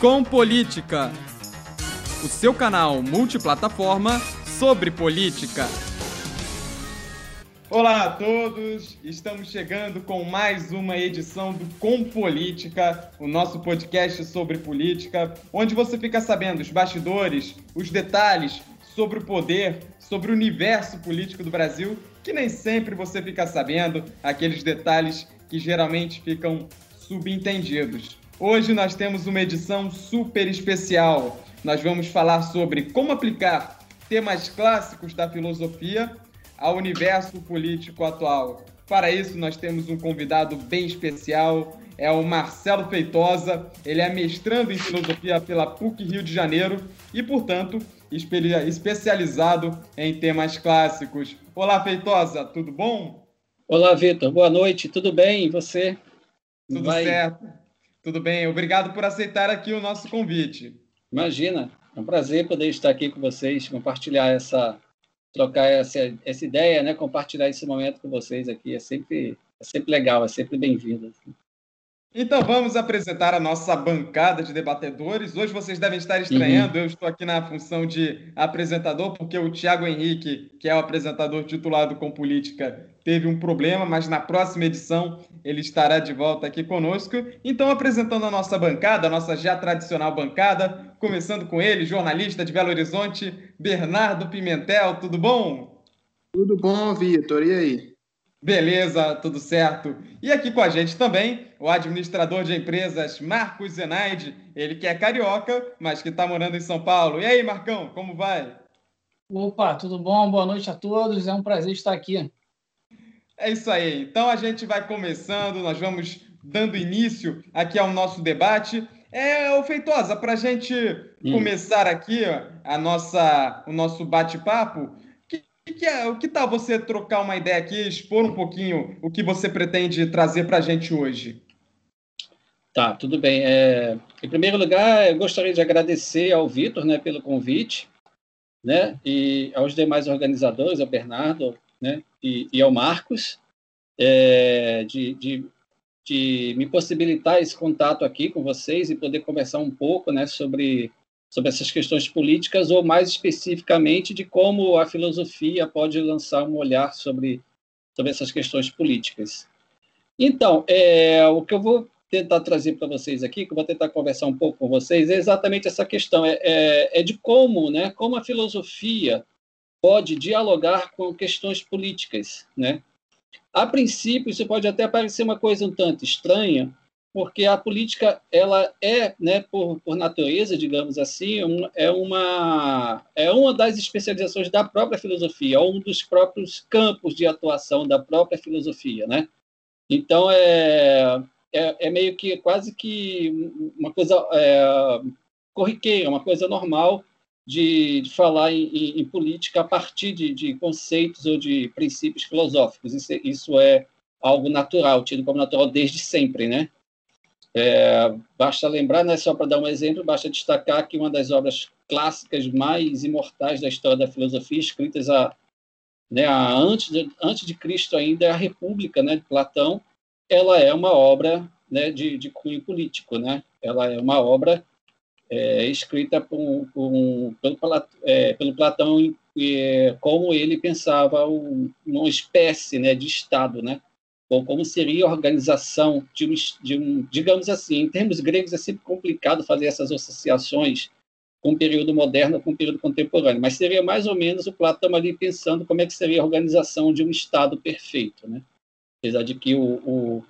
Com Política, o seu canal multiplataforma sobre política. Olá a todos, estamos chegando com mais uma edição do Com Política, o nosso podcast sobre política, onde você fica sabendo os bastidores, os detalhes sobre o poder, sobre o universo político do Brasil, que nem sempre você fica sabendo, aqueles detalhes que geralmente ficam subentendidos. Hoje nós temos uma edição super especial. Nós vamos falar sobre como aplicar temas clássicos da filosofia ao universo político atual. Para isso, nós temos um convidado bem especial, é o Marcelo Feitosa. Ele é mestrando em filosofia pela PUC Rio de Janeiro e, portanto, especializado em temas clássicos. Olá, Feitosa, tudo bom? Olá, Vitor. Boa noite. Tudo bem? E você? Tudo Vai? certo. Tudo bem. Obrigado por aceitar aqui o nosso convite. Imagina. É um prazer poder estar aqui com vocês, compartilhar essa trocar essa, essa ideia, né, compartilhar esse momento com vocês aqui. É sempre, é sempre legal, é sempre bem-vindo. Assim. Então vamos apresentar a nossa bancada de debatedores. Hoje vocês devem estar estranhando, uhum. eu estou aqui na função de apresentador, porque o Tiago Henrique, que é o apresentador titulado com política, teve um problema, mas na próxima edição ele estará de volta aqui conosco. Então, apresentando a nossa bancada, a nossa já tradicional bancada, começando com ele, jornalista de Belo Horizonte, Bernardo Pimentel, tudo bom? Tudo bom, Vitor, e aí? Beleza, tudo certo. E aqui com a gente também o administrador de empresas Marcos Zenaide, ele que é carioca, mas que está morando em São Paulo. E aí, Marcão, como vai? Opa, tudo bom? Boa noite a todos. É um prazer estar aqui. É isso aí. Então a gente vai começando, nós vamos dando início aqui ao nosso debate. É, ô Feitosa, para a gente hum. começar aqui a nossa, o nosso bate-papo, que é, o que tal você trocar uma ideia aqui, expor um pouquinho o que você pretende trazer para a gente hoje? Tá, tudo bem. É, em primeiro lugar, eu gostaria de agradecer ao Vitor né, pelo convite, né, e aos demais organizadores, ao Bernardo né, e, e ao Marcos, é, de, de, de me possibilitar esse contato aqui com vocês e poder conversar um pouco né, sobre sobre essas questões políticas, ou mais especificamente de como a filosofia pode lançar um olhar sobre, sobre essas questões políticas. Então, é, o que eu vou tentar trazer para vocês aqui, que eu vou tentar conversar um pouco com vocês, é exatamente essa questão, é, é, é de como, né, como a filosofia pode dialogar com questões políticas, né? A princípio, isso pode até parecer uma coisa um tanto estranha, porque a política ela é, né, por, por natureza, digamos assim, um, é uma é uma das especializações da própria filosofia, um dos próprios campos de atuação da própria filosofia, né? Então é é, é meio que quase que uma coisa é, corriqueira, uma coisa normal de, de falar em, em, em, política a partir de, de, conceitos ou de princípios filosóficos. Isso, isso é algo natural, tido como natural desde sempre, né? É, basta lembrar, né, só para dar um exemplo, basta destacar que uma das obras clássicas mais imortais da história da filosofia, escritas a, né, a antes, de, antes de Cristo ainda, é a República né, de Platão, ela é uma obra né, de, de cunho político. Né? Ela é uma obra é, escrita por, por, pelo, é, pelo Platão como ele pensava um, uma espécie né, de Estado, né? Ou como seria a organização de um, de um, digamos assim, em termos gregos é sempre complicado fazer essas associações com o período moderno com o período contemporâneo, mas seria mais ou menos o Platão ali pensando como é que seria a organização de um Estado perfeito, né? Apesar de que o, o,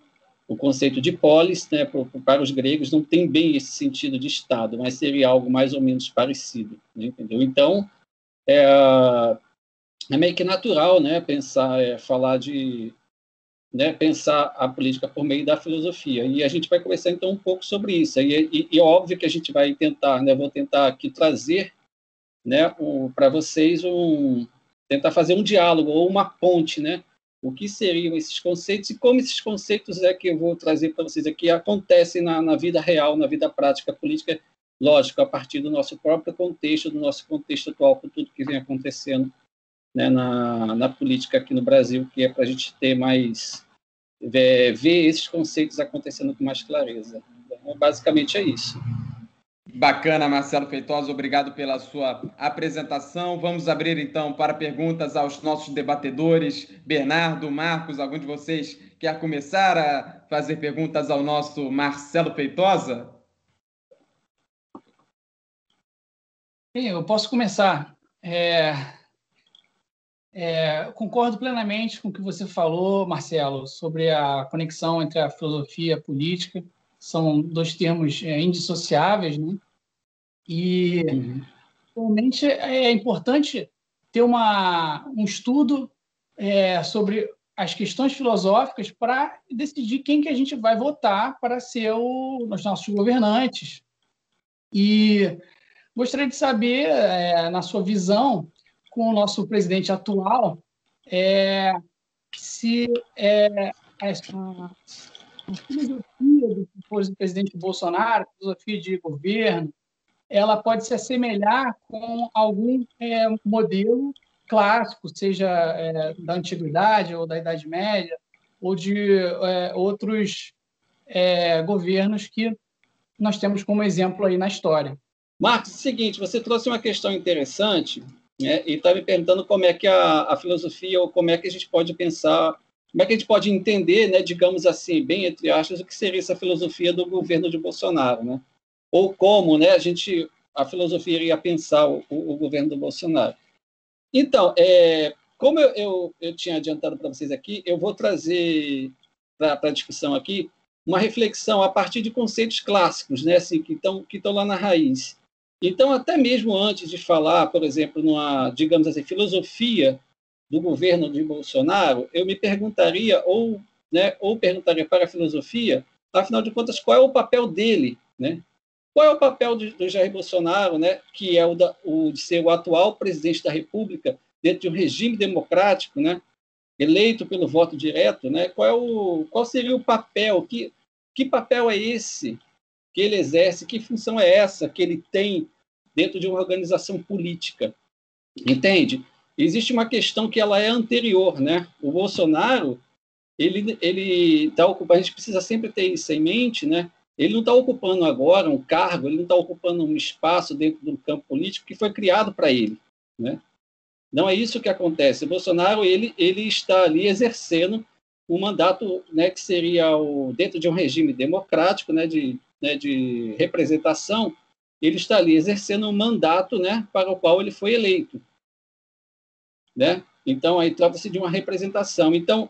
o conceito de polis, né, para os gregos, não tem bem esse sentido de Estado, mas seria algo mais ou menos parecido, né, entendeu? Então, é, é meio que natural, né, pensar, é, falar de né, pensar a política por meio da filosofia. E a gente vai conversar então um pouco sobre isso. E, e, e óbvio que a gente vai tentar, né, vou tentar aqui trazer, né, para vocês um tentar fazer um diálogo ou uma ponte, né, o que seriam esses conceitos e como esses conceitos é que eu vou trazer para vocês aqui acontecem na, na vida real, na vida prática política, lógico, a partir do nosso próprio contexto, do nosso contexto atual, com tudo que vem acontecendo né, na, na política aqui no Brasil, que é para a gente ter mais ver, ver esses conceitos acontecendo com mais clareza. Então, basicamente é isso. Bacana, Marcelo Feitosa, obrigado pela sua apresentação. Vamos abrir então para perguntas aos nossos debatedores. Bernardo, Marcos, algum de vocês quer começar a fazer perguntas ao nosso Marcelo Feitosa? Sim, eu posso começar. É, é, concordo plenamente com o que você falou, Marcelo, sobre a conexão entre a filosofia e a política. São dois termos é, indissociáveis, né? E realmente é importante ter uma, um estudo é, sobre as questões filosóficas para decidir quem que a gente vai votar para ser o, os nossos governantes. E gostaria de saber, é, na sua visão, com o nosso presidente atual, é, se é, a filosofia do presidente Bolsonaro, filosofia de governo, ela pode se assemelhar com algum é, modelo clássico, seja é, da antiguidade ou da Idade Média, ou de é, outros é, governos que nós temos como exemplo aí na história. Marcos, é o seguinte, você trouxe uma questão interessante né, e está me perguntando como é que a, a, filosofia, ou como é que a gente pode pensar, como é que a gente pode entender, né, digamos assim, bem entre aspas, o que seria essa filosofia do governo de Bolsonaro, né? ou como né, a gente a filosofia iria pensar o, o governo do Bolsonaro. Então, é, como eu, eu, eu, tinha adiantado para vocês aqui, eu vou trazer para a discussão aqui uma reflexão a partir de conceitos clássicos, né, assim, que estão que lá na raiz. Então, até mesmo antes de falar, por exemplo, numa, digamos assim, filosofia do governo de Bolsonaro, eu me perguntaria ou, né, ou perguntaria para a filosofia, afinal de contas, qual é o papel dele, né? Qual é o papel do, do Jair Bolsonaro, né, que é o, da, o, de ser o atual presidente da República dentro de um regime democrático, né, eleito pelo voto direto, né? Qual, é o, qual seria o papel? Que, que papel é esse que ele exerce? Que função é essa que ele tem dentro de uma organização política? Entende? Existe uma questão que ela é anterior, né? O Bolsonaro, ele ele está ocupando. A gente precisa sempre ter isso em mente, né? Ele não está ocupando agora um cargo, ele não está ocupando um espaço dentro do campo político que foi criado para ele, né? Não é isso que acontece. O Bolsonaro ele ele está ali exercendo um mandato, né, que seria o dentro de um regime democrático, né, de né, de representação, ele está ali exercendo um mandato, né, para o qual ele foi eleito, né? Então aí trata-se de uma representação. Então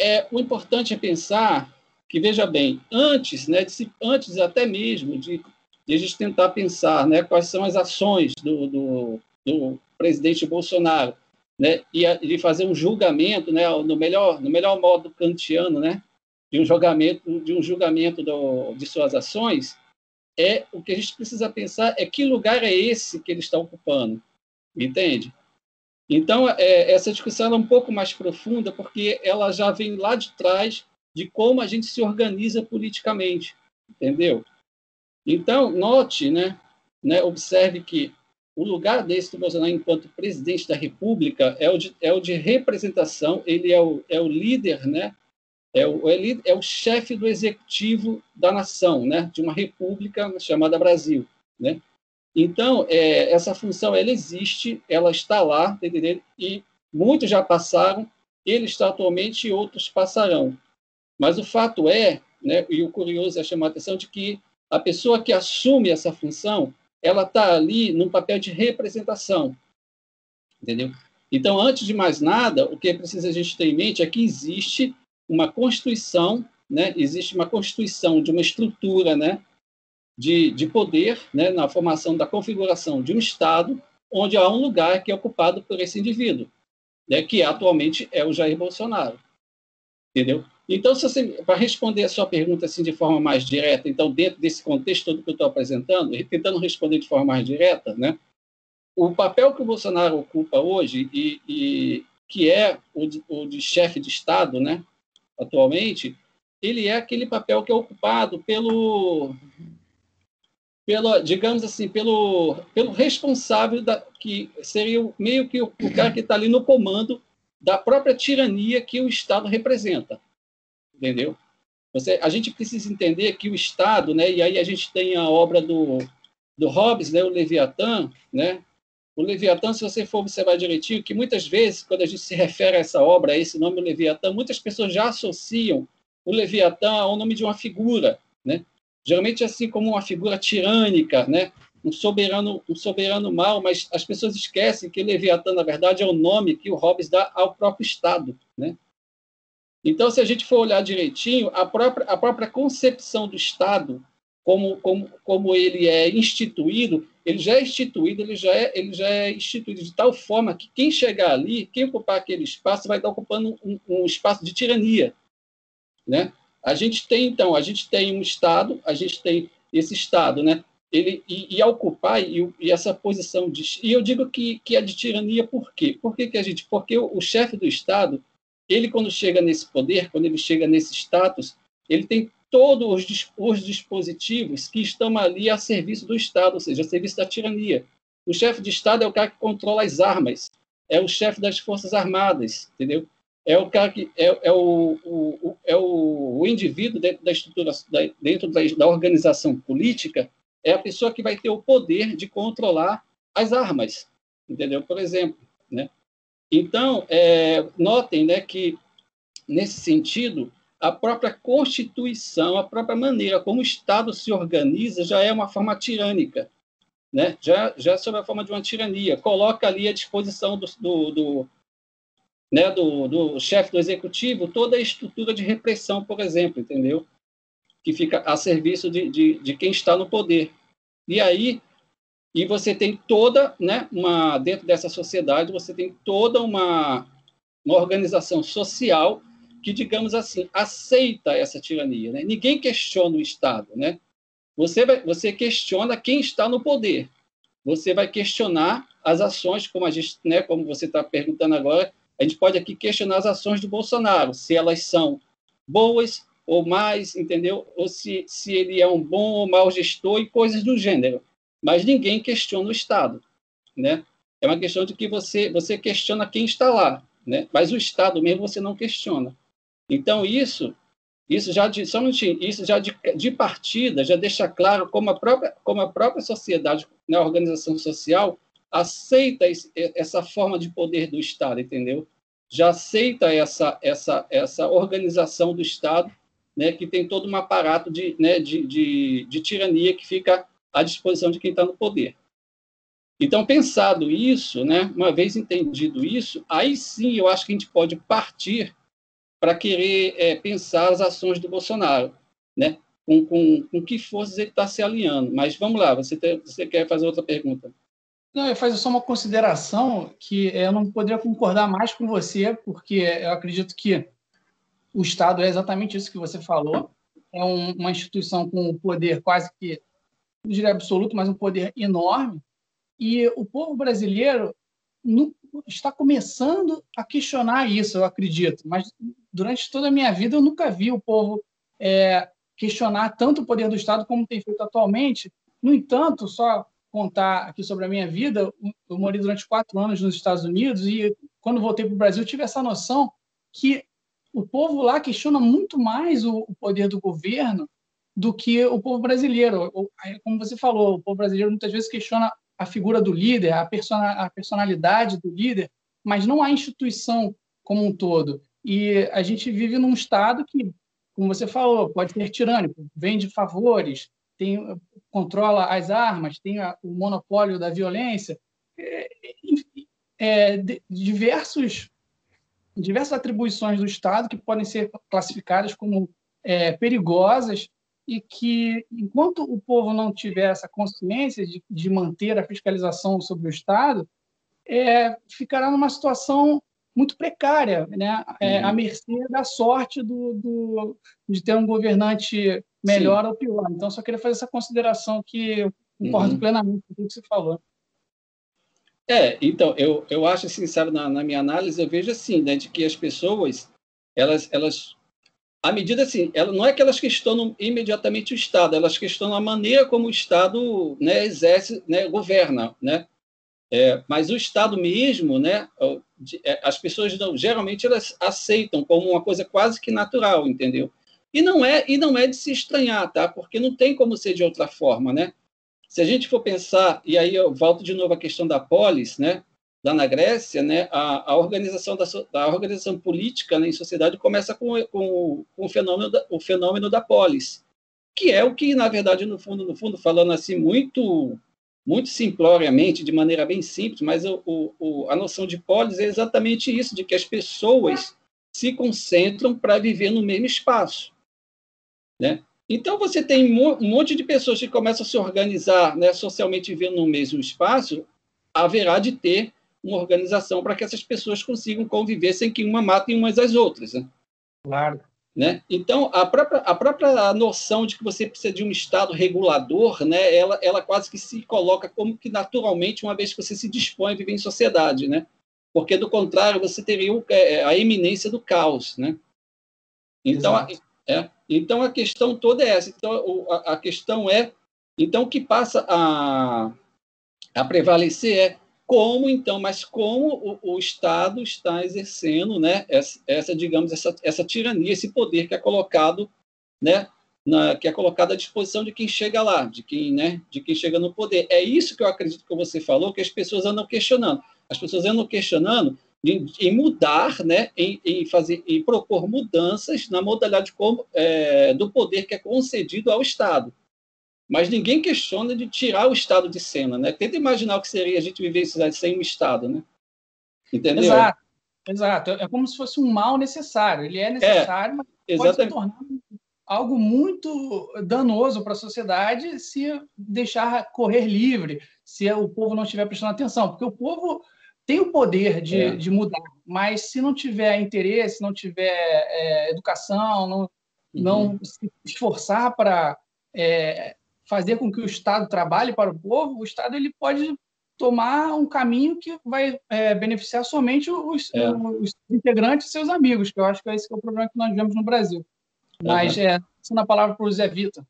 é o importante é pensar que veja bem, antes, né, de, antes até mesmo de, de, a gente tentar pensar, né, quais são as ações do, do, do presidente Bolsonaro, né, e a, de fazer um julgamento, né, no melhor, no melhor modo kantiano, né, de um julgamento, de um julgamento do, de suas ações, é o que a gente precisa pensar é que lugar é esse que ele está ocupando, entende? Então, é, essa discussão é um pouco mais profunda, porque ela já vem lá de trás de como a gente se organiza politicamente, entendeu? Então, note, né, né, observe que o lugar desse do Bolsonaro enquanto presidente da República é o de, é o de representação, ele é o, é o líder, né, é o, é, é o chefe do executivo da nação, né, de uma república chamada Brasil, né? Então, é, essa função ela existe, ela está lá, tá entendeu? e muitos já passaram, ele está atualmente e outros passarão. Mas o fato é, né, e o curioso é chamar a atenção de que a pessoa que assume essa função, ela está ali num papel de representação, entendeu? Então, antes de mais nada, o que é preciso a gente ter em mente é que existe uma constituição, né? Existe uma constituição de uma estrutura, né? De, de poder, né? Na formação da configuração de um Estado, onde há um lugar que é ocupado por esse indivíduo, né? Que atualmente é o Jair Bolsonaro, entendeu? Então, para responder a sua pergunta assim de forma mais direta, então dentro desse contexto todo que eu estou apresentando, tentando responder de forma mais direta, né? O papel que o Bolsonaro ocupa hoje e, e que é o de, o de chefe de Estado, né? Atualmente, ele é aquele papel que é ocupado pelo pelo, digamos assim, pelo, pelo responsável da, que seria meio que o, o cara que está ali no comando da própria tirania que o Estado representa entendeu? Você, a gente precisa entender que o Estado, né, e aí a gente tem a obra do, do Hobbes, né, o Leviatã, né, o Leviatã, se você for observar direitinho, que muitas vezes, quando a gente se refere a essa obra, a esse nome Leviatã, muitas pessoas já associam o Leviatã ao nome de uma figura, né? Geralmente assim como uma figura tirânica, né? Um soberano, um soberano mau, mas as pessoas esquecem que Leviatã, na verdade, é o nome que o Hobbes dá ao próprio Estado, né? Então, se a gente for olhar direitinho, a própria, a própria concepção do Estado, como, como, como ele é instituído, ele já é instituído, ele já é, ele já é instituído de tal forma que quem chegar ali, quem ocupar aquele espaço, vai estar ocupando um, um espaço de tirania, né? A gente tem então, a gente tem um Estado, a gente tem esse Estado, né? Ele e, e ocupar e, e, essa posição de e eu digo que, que é de tirania por quê? Por que, que a gente? Porque o, o chefe do Estado, ele quando chega nesse poder, quando ele chega nesse status, ele tem todos os, os dispositivos que estão ali a serviço do Estado, ou seja, a serviço da tirania. O chefe de Estado é o cara que controla as armas, é o chefe das Forças Armadas, entendeu? É o cara que é, é o, o, é o, o indivíduo dentro da estrutura, dentro da, da organização política, é a pessoa que vai ter o poder de controlar as armas, entendeu? Por exemplo, né? Então, é, notem, né, que nesse sentido a própria Constituição, a própria maneira como o Estado se organiza já é uma forma tirânica, né? já, já é sob a forma de uma tirania. Coloca ali à disposição do, do, do né, do, do chefe do executivo toda a estrutura de repressão, por exemplo, entendeu? Que fica a serviço de, de, de quem está no poder. E aí, e você tem toda, né, uma, dentro dessa sociedade, você tem toda uma, uma organização social que, digamos assim, aceita essa tirania. Né? Ninguém questiona o Estado. Né? Você, vai, você questiona quem está no poder. Você vai questionar as ações, como, a gente, né, como você está perguntando agora, a gente pode aqui questionar as ações do Bolsonaro, se elas são boas ou mais, entendeu? Ou se, se ele é um bom ou mau gestor e coisas do gênero. Mas ninguém questiona o Estado, né? É uma questão de que você, você questiona quem está lá, né? Mas o Estado mesmo você não questiona. Então, isso isso já de, isso já de, de, partida já deixa claro como a própria, como a própria sociedade, né, a organização social, aceita esse, essa forma de poder do Estado, entendeu? Já aceita essa, essa, essa organização do Estado, né, que tem todo um aparato de, né, de, de, de tirania que fica à disposição de quem está no poder. Então, pensado isso, né, uma vez entendido isso, aí sim eu acho que a gente pode partir para querer é, pensar as ações do Bolsonaro, né? Com, com, com que forças ele está se alinhando. Mas vamos lá, você, tem, você quer fazer outra pergunta? Não, eu faço só uma consideração que eu não poderia concordar mais com você, porque eu acredito que o Estado é exatamente isso que você falou. É um, uma instituição com um poder quase que, não diria absoluto, mas um poder enorme. E o povo brasileiro no, está começando a questionar isso, eu acredito. Mas durante toda a minha vida eu nunca vi o povo é, questionar tanto o poder do Estado como tem feito atualmente. No entanto, só contar aqui sobre a minha vida, eu morei durante quatro anos nos Estados Unidos e quando voltei para o Brasil tive essa noção que o povo lá questiona muito mais o, o poder do governo do que o povo brasileiro. Como você falou, o povo brasileiro muitas vezes questiona a figura do líder, a, persona, a personalidade do líder, mas não a instituição como um todo. E a gente vive num Estado que, como você falou, pode ser tirânico, vende favores, tem, controla as armas, tem a, o monopólio da violência, é, é, diversos, diversas atribuições do Estado que podem ser classificadas como é, perigosas e que, enquanto o povo não tiver essa consciência de, de manter a fiscalização sobre o Estado, é, ficará numa situação muito precária, né? É, uhum. à mercê da sorte do, do, de ter um governante melhor Sim. ou pior. Então, só queria fazer essa consideração que concordo uhum. plenamente com o que você falou. É, então, eu, eu acho, sincero, na, na minha análise, eu vejo assim, né, de que as pessoas, elas, elas à medida assim, ela, não é que elas questionam imediatamente o Estado, elas questionam a maneira como o Estado né, exerce, né, governa, né? É, mas o Estado mesmo, né, é, as pessoas não, geralmente elas aceitam como uma coisa quase que natural, entendeu? E não é e não é de se estranhar, tá? Porque não tem como ser de outra forma, né? se a gente for pensar, e aí eu volto de novo à questão da polis, né, lá na Grécia, né, a, a organização da organização política né, em sociedade começa com, com, com o, fenômeno da, o fenômeno da polis, que é o que, na verdade, no fundo, no fundo, falando assim muito muito simploriamente, de maneira bem simples, mas o, o, a noção de polis é exatamente isso, de que as pessoas se concentram para viver no mesmo espaço. Né? Então, você tem um monte de pessoas que começam a se organizar né, socialmente vivendo no mesmo espaço, haverá de ter uma organização para que essas pessoas consigam conviver sem que uma matem umas às outras. Né? Claro. Né? Então, a própria, a própria noção de que você precisa de um Estado regulador, né, ela, ela quase que se coloca como que naturalmente, uma vez que você se dispõe a viver em sociedade. Né? Porque, do contrário, você teria o, é, a eminência do caos. Né? Então, a, é, então, a questão toda é essa. Então, a, a questão é, então, o que passa a, a prevalecer é como então, mas como o, o, Estado está exercendo, né, essa, essa, digamos, essa, essa tirania, esse poder que é colocado, né, na, que é colocado à disposição de quem chega lá, de quem, né, de quem chega no poder. É isso que eu acredito que você falou, que as pessoas andam questionando. As pessoas andam questionando em, mudar, né, em, em, fazer, em propor mudanças na modalidade como, é, do poder que é concedido ao Estado. Mas ninguém questiona de tirar o Estado de cena, né? Tenta imaginar o que seria a gente viver sem um Estado, né? Entendeu? Exato, exato. É como se fosse um mal necessário. Ele é necessário, é, mas pode se tornar algo muito danoso para a sociedade se deixar correr livre, se o povo não estiver prestando atenção. Porque o povo tem o poder de, é. de mudar, mas se não tiver interesse, não tiver é, educação, não, uhum. não se esforçar para é, fazer com que o Estado trabalhe para o povo, o Estado ele pode tomar um caminho que vai é, beneficiar somente os, é. os, integrantes e seus amigos, que eu acho que esse que é o problema que nós vemos no Brasil. Mas, uhum. é, sendo a palavra para o Zé Vitor.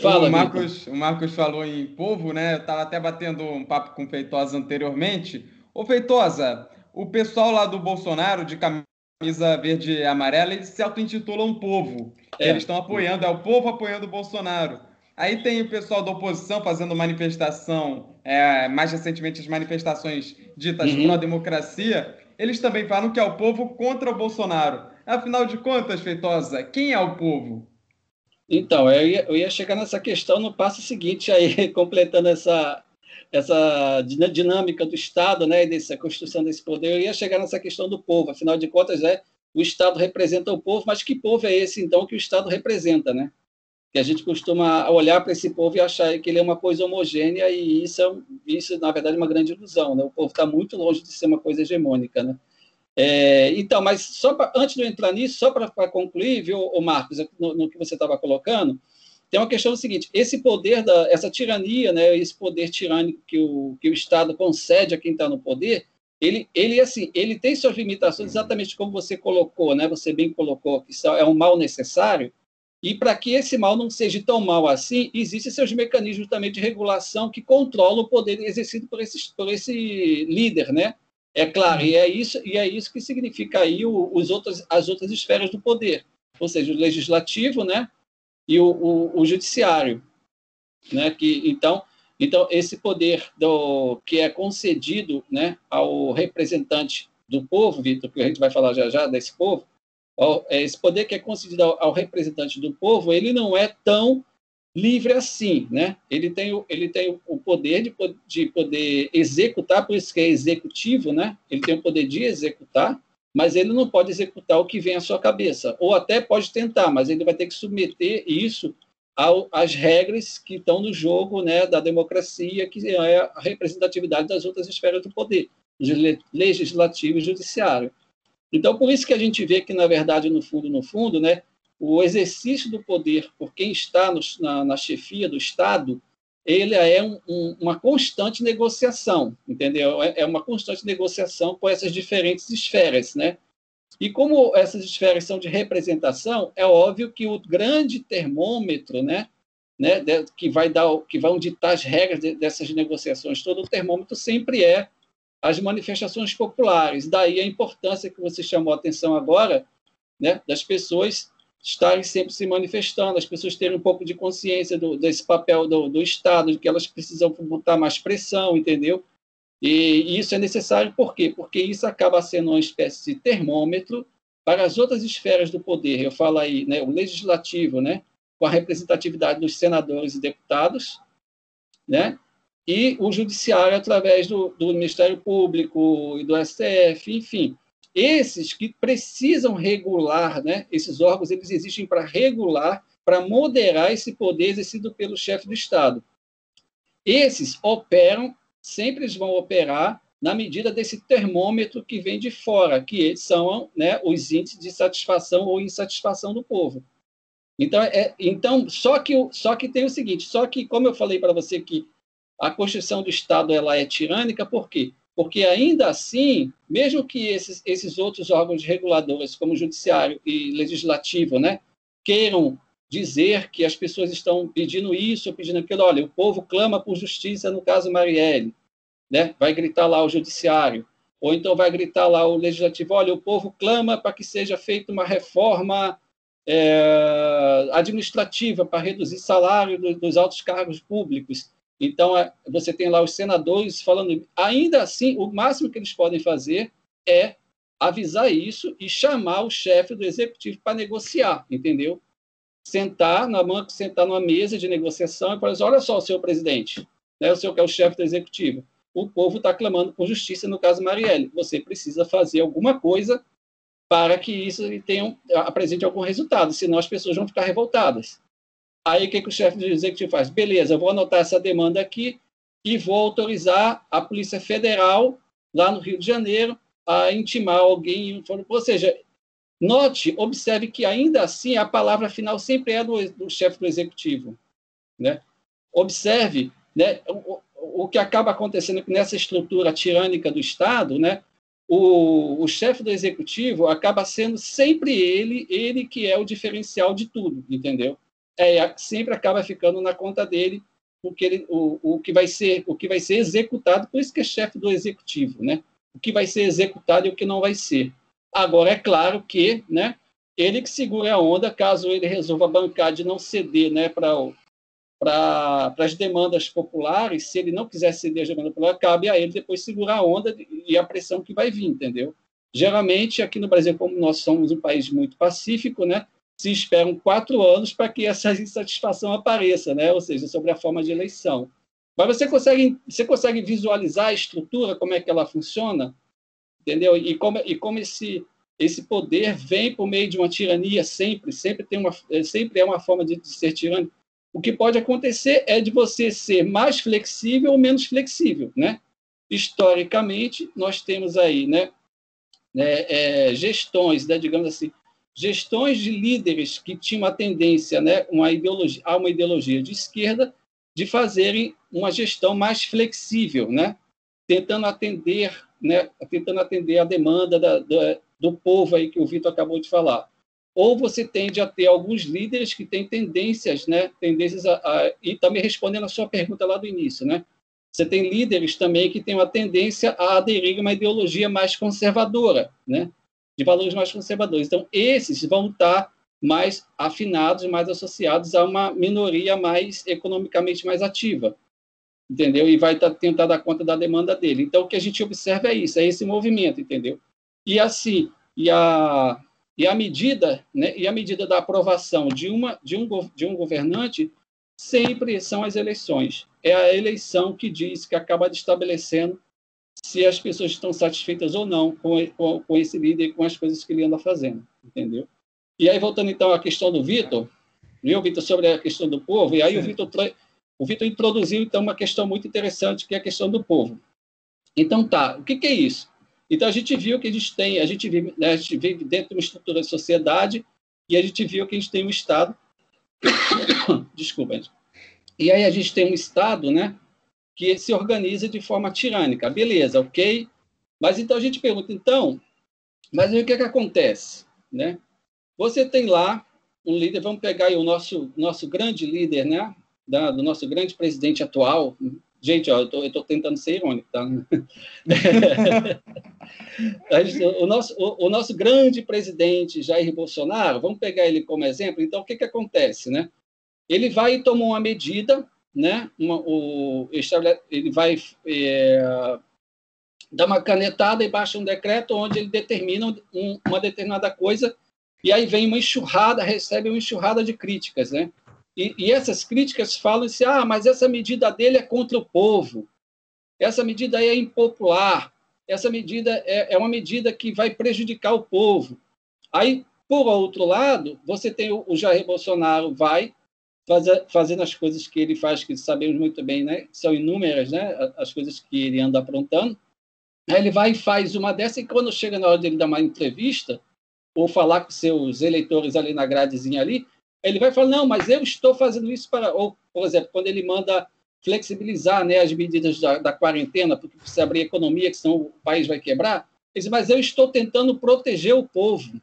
Fala, o Marcos, o Marcos falou em povo, né? Eu estava até batendo um papo com o Feitosa anteriormente. Ô, Feitosa, o pessoal lá do Bolsonaro, de camisa verde e amarela, eles se auto-intitulam povo. É. Eles estão apoiando, é o povo apoiando o Bolsonaro. Aí tem o pessoal da oposição fazendo manifestação, é, mais recentemente as manifestações ditas uhum. pró-democracia, eles também falam que é o povo contra o Bolsonaro. Afinal de contas, Feitosa, quem é o povo? Então, eu ia, eu ia chegar nessa questão no passo seguinte, aí, completando essa, essa dinâmica do Estado, né, dessa construção desse poder, eu ia chegar nessa questão do povo. Afinal de contas, é, o Estado representa o povo, mas que povo é esse, então, que o Estado representa, né? Que a gente costuma olhar para esse povo e achar que ele é uma coisa homogênea e isso, é, isso na verdade, é uma grande ilusão. Né? O povo está muito longe de ser uma coisa hegemônica. Né? É, então, mas só pra, antes de eu entrar nisso, só para concluir, viu, o Marcos, no, no que você estava colocando, tem uma questão seguinte: esse poder, da, essa tirania, né, esse poder tirânico que o, que o Estado concede a quem está no poder, ele, ele assim, ele tem suas limitações exatamente como você colocou, né? Você bem colocou que é um mal necessário e para que esse mal não seja tão mal assim, existem seus mecanismos também de regulação que controlam o poder exercido por esse, por esse líder, né? É claro, e é isso, e é isso que significa aí o, os outros, as outras esferas do poder, ou seja, o legislativo, né? E o, o, o judiciário, né? Que então, então esse poder do que é concedido, né, ao representante do povo, Vitor, que a gente vai falar já já desse povo, esse poder que é concedido ao, representante do povo, ele não é tão livre assim, né? Ele tem o, ele tem o poder de, de poder executar, por isso que é executivo, né? Ele tem o poder de executar, mas ele não pode executar o que vem à sua cabeça, ou até pode tentar, mas ele vai ter que submeter isso ao, às regras que estão no jogo, né, da democracia, que é a representatividade das outras esferas do poder, legislativo e judiciário. Então, por isso que a gente vê que, na verdade, no fundo, no fundo, né, o exercício do poder por quem está no, na, na, chefia do Estado, ele é um, um, uma constante negociação, entendeu? É, é uma constante negociação com essas diferentes esferas, né? E como essas esferas são de representação, é óbvio que o grande termômetro, né, né, que vai dar, que vão ditar as regras dessas negociações, todo o termômetro sempre é as manifestações populares. Daí a importância que você chamou a atenção agora, né, das pessoas estarem sempre se manifestando, as pessoas terem um pouco de consciência do, desse papel do, do Estado, de que elas precisam botar mais pressão, entendeu? E isso é necessário por quê? Porque isso acaba sendo uma espécie de termômetro para as outras esferas do poder. Eu falo aí, né, o legislativo, né, com a representatividade dos senadores e deputados, né, e o judiciário através do, do Ministério Público e do STF, enfim. Esses que precisam regular, né, esses órgãos, eles existem para regular, para moderar esse poder exercido pelo chefe do Estado. Esses operam, sempre vão operar na medida desse termômetro que vem de fora, que são né, os índices de satisfação ou insatisfação do povo. Então, é, então só, que, só que tem o seguinte, só que, como eu falei para você que a Constituição do Estado ela é tirânica, por quê? Porque ainda assim, mesmo que esses, esses outros órgãos reguladores, como o judiciário e legislativo, né, queiram dizer que as pessoas estão pedindo isso, pedindo aquilo, olha, o povo clama por justiça no caso Marielle, né? vai gritar lá o judiciário, ou então vai gritar lá o legislativo, olha, o povo clama para que seja feita uma reforma é, administrativa para reduzir salário dos altos cargos públicos. Então, é, você tem lá os senadores falando, ainda assim, o máximo que eles podem fazer é avisar isso e chamar o chefe do executivo para negociar, entendeu? Sentar na mão, sentar numa mesa de negociação e falar assim, olha só, senhor presidente, né, o senhor que é o chefe do executivo, o povo está clamando por justiça no caso Marielle. Você precisa fazer alguma coisa para que isso tenha, apresente algum resultado, senão as pessoas vão ficar revoltadas. Aí o que, que o chefe do executivo faz? Beleza, vou anotar essa demanda aqui e vou autorizar a Polícia Federal, lá no Rio de Janeiro, a intimar alguém. Ou seja, note, observe que ainda assim a palavra final sempre é do, do chefe do executivo. Né? Observe né, o, o que acaba acontecendo nessa estrutura tirânica do Estado, né, o, o chefe do executivo acaba sendo sempre ele, ele que é o diferencial de tudo, entendeu? É, sempre acaba ficando na conta dele o que, ele, o, o que vai ser o que vai ser executado, por isso que é chefe do executivo, né? O que vai ser executado e o que não vai ser. Agora é claro que, né? Ele que segura a onda, caso ele resolva bancar de não ceder, né, para para as demandas populares, se ele não quiser ceder a demanda popular, cabe a ele depois segurar a onda e a pressão que vai vir, entendeu? Geralmente, aqui no Brasil, como nós somos um país muito pacífico, né, se esperam quatro anos para que essa insatisfação apareça, né? ou seja, sobre a forma de eleição. Mas você consegue, você consegue visualizar a estrutura, como é que ela funciona, entendeu? E como, e como esse, esse poder vem por meio de uma tirania sempre, sempre, tem uma, sempre é uma forma de, de ser tirânico. O que pode acontecer é de você ser mais flexível ou menos flexível, né? Historicamente, nós temos aí, né, né é, gestões, né, digamos assim, gestões de líderes que tinham a tendência, né, uma ideologia, a uma ideologia de esquerda, de fazerem uma gestão mais flexível, né, tentando atender, né, tentando atender a demanda da, da, do povo aí que o Vitor acabou de falar. Ou você tende a ter alguns líderes que têm tendências, né, tendências a, a, e também respondendo a sua pergunta lá do início, né, você tem líderes também que têm uma tendência a aderir a uma ideologia mais conservadora, né, de valores mais conservadores. Então, esses vão estar mais afinados, mais associados a uma minoria mais economicamente mais ativa, entendeu? E vai tentar dar conta da demanda dele. Então, o que a gente observa é isso, é esse movimento, entendeu? E assim, e a e a medida, né, e a medida da aprovação de uma de um de um governante sempre são as eleições. É a eleição que diz que acaba estabelecendo se as pessoas estão satisfeitas ou não com, com, com esse líder e com as coisas que ele anda fazendo, entendeu? E aí, voltando então à questão do Vitor, viu, Vitor, sobre a questão do povo, e aí Sim. o Vitor, o Vitor introduziu, então, uma questão muito interessante, que é a questão do povo. Então, tá, o que, que é isso? Então, a gente viu que a gente tem, a gente vive, né, a gente vive dentro de uma estrutura de sociedade, e a gente viu que a gente tem um Estado, desculpa, e aí a gente tem um Estado, né, que se organiza de forma tirânica. Beleza, ok? Mas então a gente pergunta, então, mas aí o que, é que acontece? Né? Você tem lá um líder, vamos pegar aí o nosso, nosso grande líder, né? Da, do nosso grande presidente atual. Gente, ó, eu estou tentando ser irônico, tá? o, nosso, o, o, nosso grande presidente Jair Bolsonaro, vamos pegar ele como exemplo. Então, o que, que acontece? Né? Ele vai e toma uma medida, né? Uma, o, ele vai é, dar uma canetada e baixa um decreto onde ele determina um, uma determinada coisa e aí vem uma enxurrada, recebe uma enxurrada de críticas, né? E, e essas críticas falam assim, ah, mas essa medida dele é contra o povo, essa medida aí é impopular, essa medida é, é uma medida que vai prejudicar o povo. Aí, por outro lado, você tem o, o Jair Bolsonaro vai fazendo as coisas que ele faz, que sabemos muito bem, né? São inúmeras, né? As coisas que ele anda aprontando. Aí ele vai e faz uma dessa e quando chega na hora dele dar uma entrevista, ou falar com seus eleitores ali na gradezinha ali, ele vai falar, não, mas eu estou fazendo isso para... Ou, por exemplo, quando ele manda flexibilizar né, as medidas da, da quarentena, porque precisa abrir a economia, que senão o país vai quebrar, ele diz, mas eu estou tentando proteger o povo.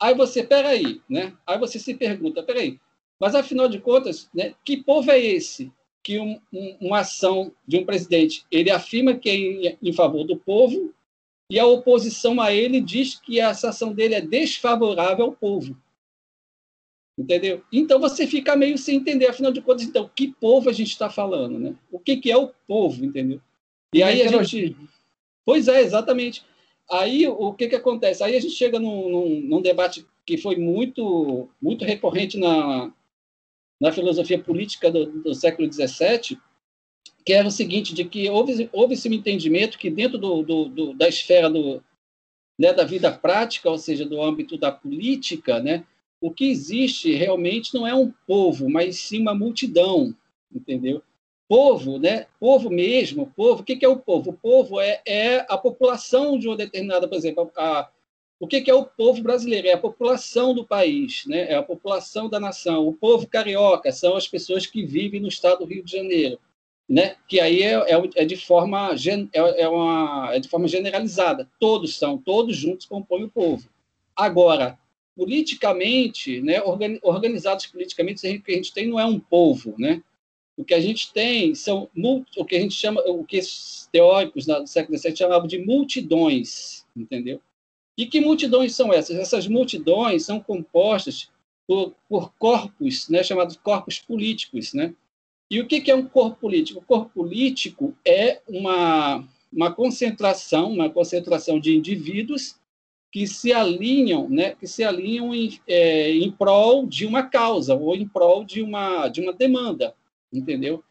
Aí você, peraí, né? Aí você se pergunta, peraí, mas afinal de contas, né, que povo é esse que um, um, uma ação de um presidente, ele afirma que é em, em favor do povo, e a oposição a ele diz que essa ação dele é desfavorável ao povo. Entendeu? Então você fica meio sem entender, afinal de contas, então, que povo a gente está falando, né? O que, que é o povo, entendeu? E aí a gente. Pois é, exatamente. Aí o que, que acontece? Aí a gente chega num, num, num debate que foi muito, muito recorrente na, na filosofia política do, do século XVII, que era o seguinte, de que houve, houve esse entendimento que dentro do, do, do, da esfera do, né, da vida prática, ou seja, do âmbito da política, né, o que existe realmente não é um povo, mas sim uma multidão, entendeu? Povo, né? Povo mesmo, povo. O que é o povo? O povo é, é a população de uma determinada, por exemplo, a, o que é o povo brasileiro? É a população do país, né? É a população da nação. O povo carioca são as pessoas que vivem no estado do Rio de Janeiro né? que aí é, é, é de forma, é, é, uma, é de forma generalizada. Todos são, todos juntos compõem o povo. Agora, politicamente, né, organizados politicamente, o que a gente tem não é um povo, né? O que a gente tem são o que a gente chama, o que os teóricos do século XVII chamavam de multidões, entendeu? E que multidões são essas? Essas multidões são compostas por, por corpos, né, chamados corpos políticos, né? E o que é um corpo político? O corpo político é uma, uma concentração, uma concentração de indivíduos que se alinham, né, que se alinham em, é, em prol de uma causa ou em prol de uma, de uma demanda, entendeu?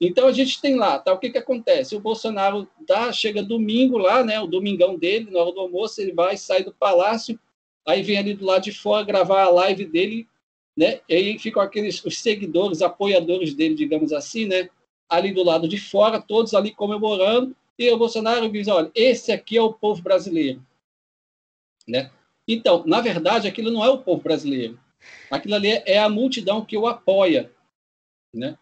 Então a gente tem lá, tá? O que que acontece? O Bolsonaro dá, chega domingo lá, né? O domingão dele, na hora do almoço, ele vai sai do palácio, aí vem ali do lado de fora gravar a live dele né? E aí ficam aqueles os seguidores, apoiadores dele, digamos assim, né? Ali do lado de fora, todos ali comemorando, e o Bolsonaro diz: olha, esse aqui é o povo brasileiro, né? Então, na verdade, aquilo não é o povo brasileiro. Aquilo ali é a multidão que o apoia, né?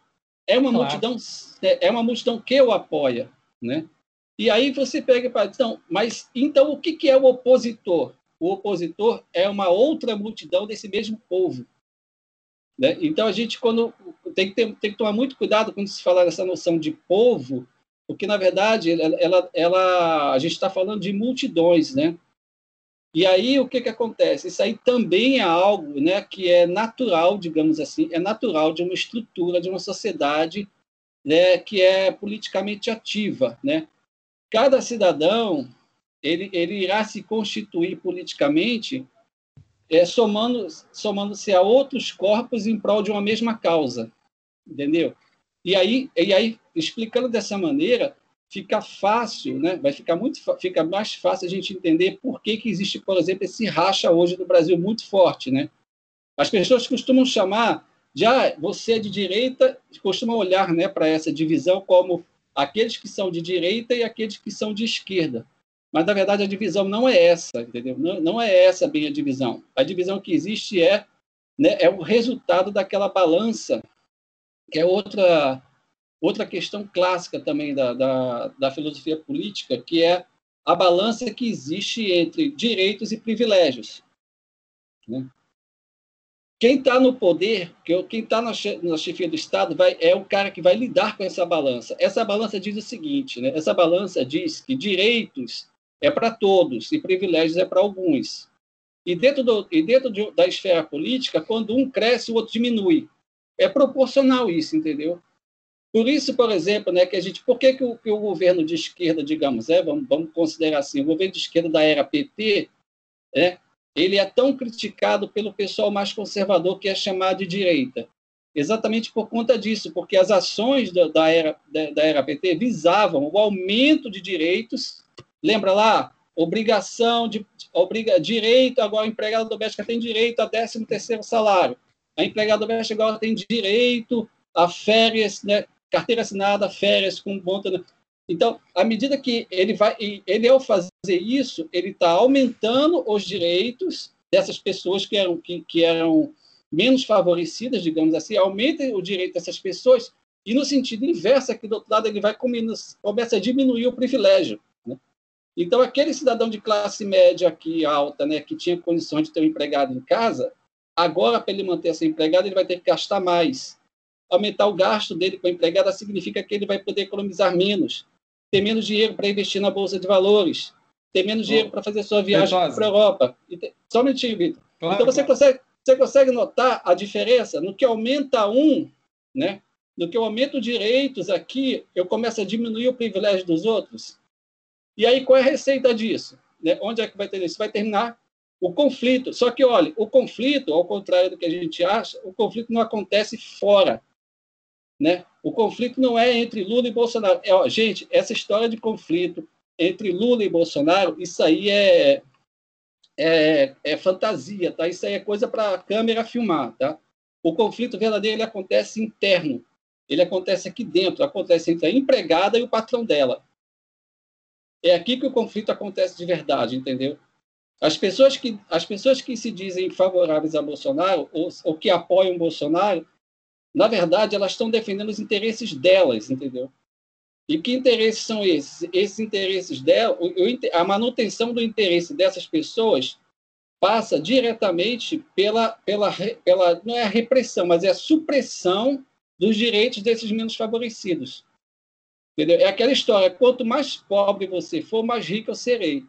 É uma claro. multidão, é, uma multidão que o apoia, né? E aí você pega para então, mas então o que que é o opositor? O opositor é uma outra multidão desse mesmo povo. Né? Então, a gente quando tem que, ter, tem que tomar muito cuidado quando se falar dessa noção de povo, porque, na verdade, ela, ela, ela a gente está falando de multidões, né? E aí, o que, que acontece? Isso aí também é algo né, que é natural, digamos assim, é natural de uma estrutura, de uma sociedade né, que é politicamente ativa. Né? Cada cidadão ele, ele irá se constituir politicamente é, somando, somando-se a outros corpos em prol de uma mesma causa, entendeu? E aí, e aí explicando dessa maneira, fica fácil, né? Vai ficar muito, fica mais fácil a gente entender por que que existe, por exemplo, esse racha hoje no Brasil muito forte, né? As pessoas costumam chamar de ah, você é de direita, costumam olhar, né, para essa divisão como aqueles que são de direita e aqueles que são de esquerda. Mas, na verdade, a divisão não é essa, entendeu? Não, não é essa bem a divisão. A divisão que existe é, né, é o resultado daquela balança, que é outra, outra questão clássica também da, da, da filosofia política, que é a balança que existe entre direitos e privilégios. Né? Quem está no poder, quem está na, chefia do Estado, vai, é o cara que vai lidar com essa balança. Essa balança diz o seguinte: né? essa balança diz que direitos é para todos e privilégios é para alguns. E dentro, do, e dentro de, da esfera política, quando um cresce, o outro diminui. É proporcional isso, entendeu? Por isso, por exemplo, né, que a gente, por que, que, o, que o governo de esquerda, digamos, é, vamos, vamos considerar assim, o governo de esquerda da era PT, é, ele é tão criticado pelo pessoal mais conservador que é chamado de direita? Exatamente por conta disso, porque as ações da, da era, da, da era PT visavam o aumento de direitos. Lembra lá? Obrigação de obriga, direito, agora a empregada doméstica tem direito a 13 terceiro salário. A empregada doméstica agora tem direito a férias, né, carteira assinada, férias com conta. Então, à medida que ele vai, ele ao fazer isso, ele está aumentando os direitos dessas pessoas que eram, que, que eram menos favorecidas, digamos assim, aumenta o direito dessas pessoas e no sentido inverso, aqui do outro lado, ele vai começa a diminuir o privilégio. Né? Então, aquele cidadão de classe média aqui alta, né, que tinha condições de ter um empregado em casa, agora, para ele manter essa empregada, ele vai ter que gastar mais. Aumentar o gasto dele com a empregada significa que ele vai poder economizar menos ter menos dinheiro para investir na bolsa de valores, ter menos dinheiro para fazer sua viagem para a Europa. Só um minutinho, Vitor. Claro, então você consegue, você consegue notar a diferença no que aumenta um, né? No que eu aumento direitos aqui, eu começo a diminuir o privilégio dos outros. E aí qual é a receita disso? Né? Onde é que vai ter isso? Vai terminar o conflito. Só que, olha, o conflito, ao contrário do que a gente acha, o conflito não acontece fora. Né? O conflito não é entre Lula e Bolsonaro. É, ó, gente, essa história de conflito entre Lula e Bolsonaro, isso aí é, é, é fantasia, tá? Isso aí é coisa para a câmera filmar, tá? O conflito verdadeiro ele acontece interno. Ele acontece aqui dentro, acontece entre a empregada e o patrão dela. É aqui que o conflito acontece de verdade, entendeu? As pessoas que, as pessoas que se dizem favoráveis a Bolsonaro ou, ou que apoiam Bolsonaro, na verdade, elas estão defendendo os interesses delas, entendeu? E que interesses são esses? Esses interesses dela, a manutenção do interesse dessas pessoas passa diretamente pela, pela, pela não é a repressão, mas é a supressão dos direitos desses menos favorecidos. Entendeu? É aquela história, quanto mais pobre você for, mais rico eu serei.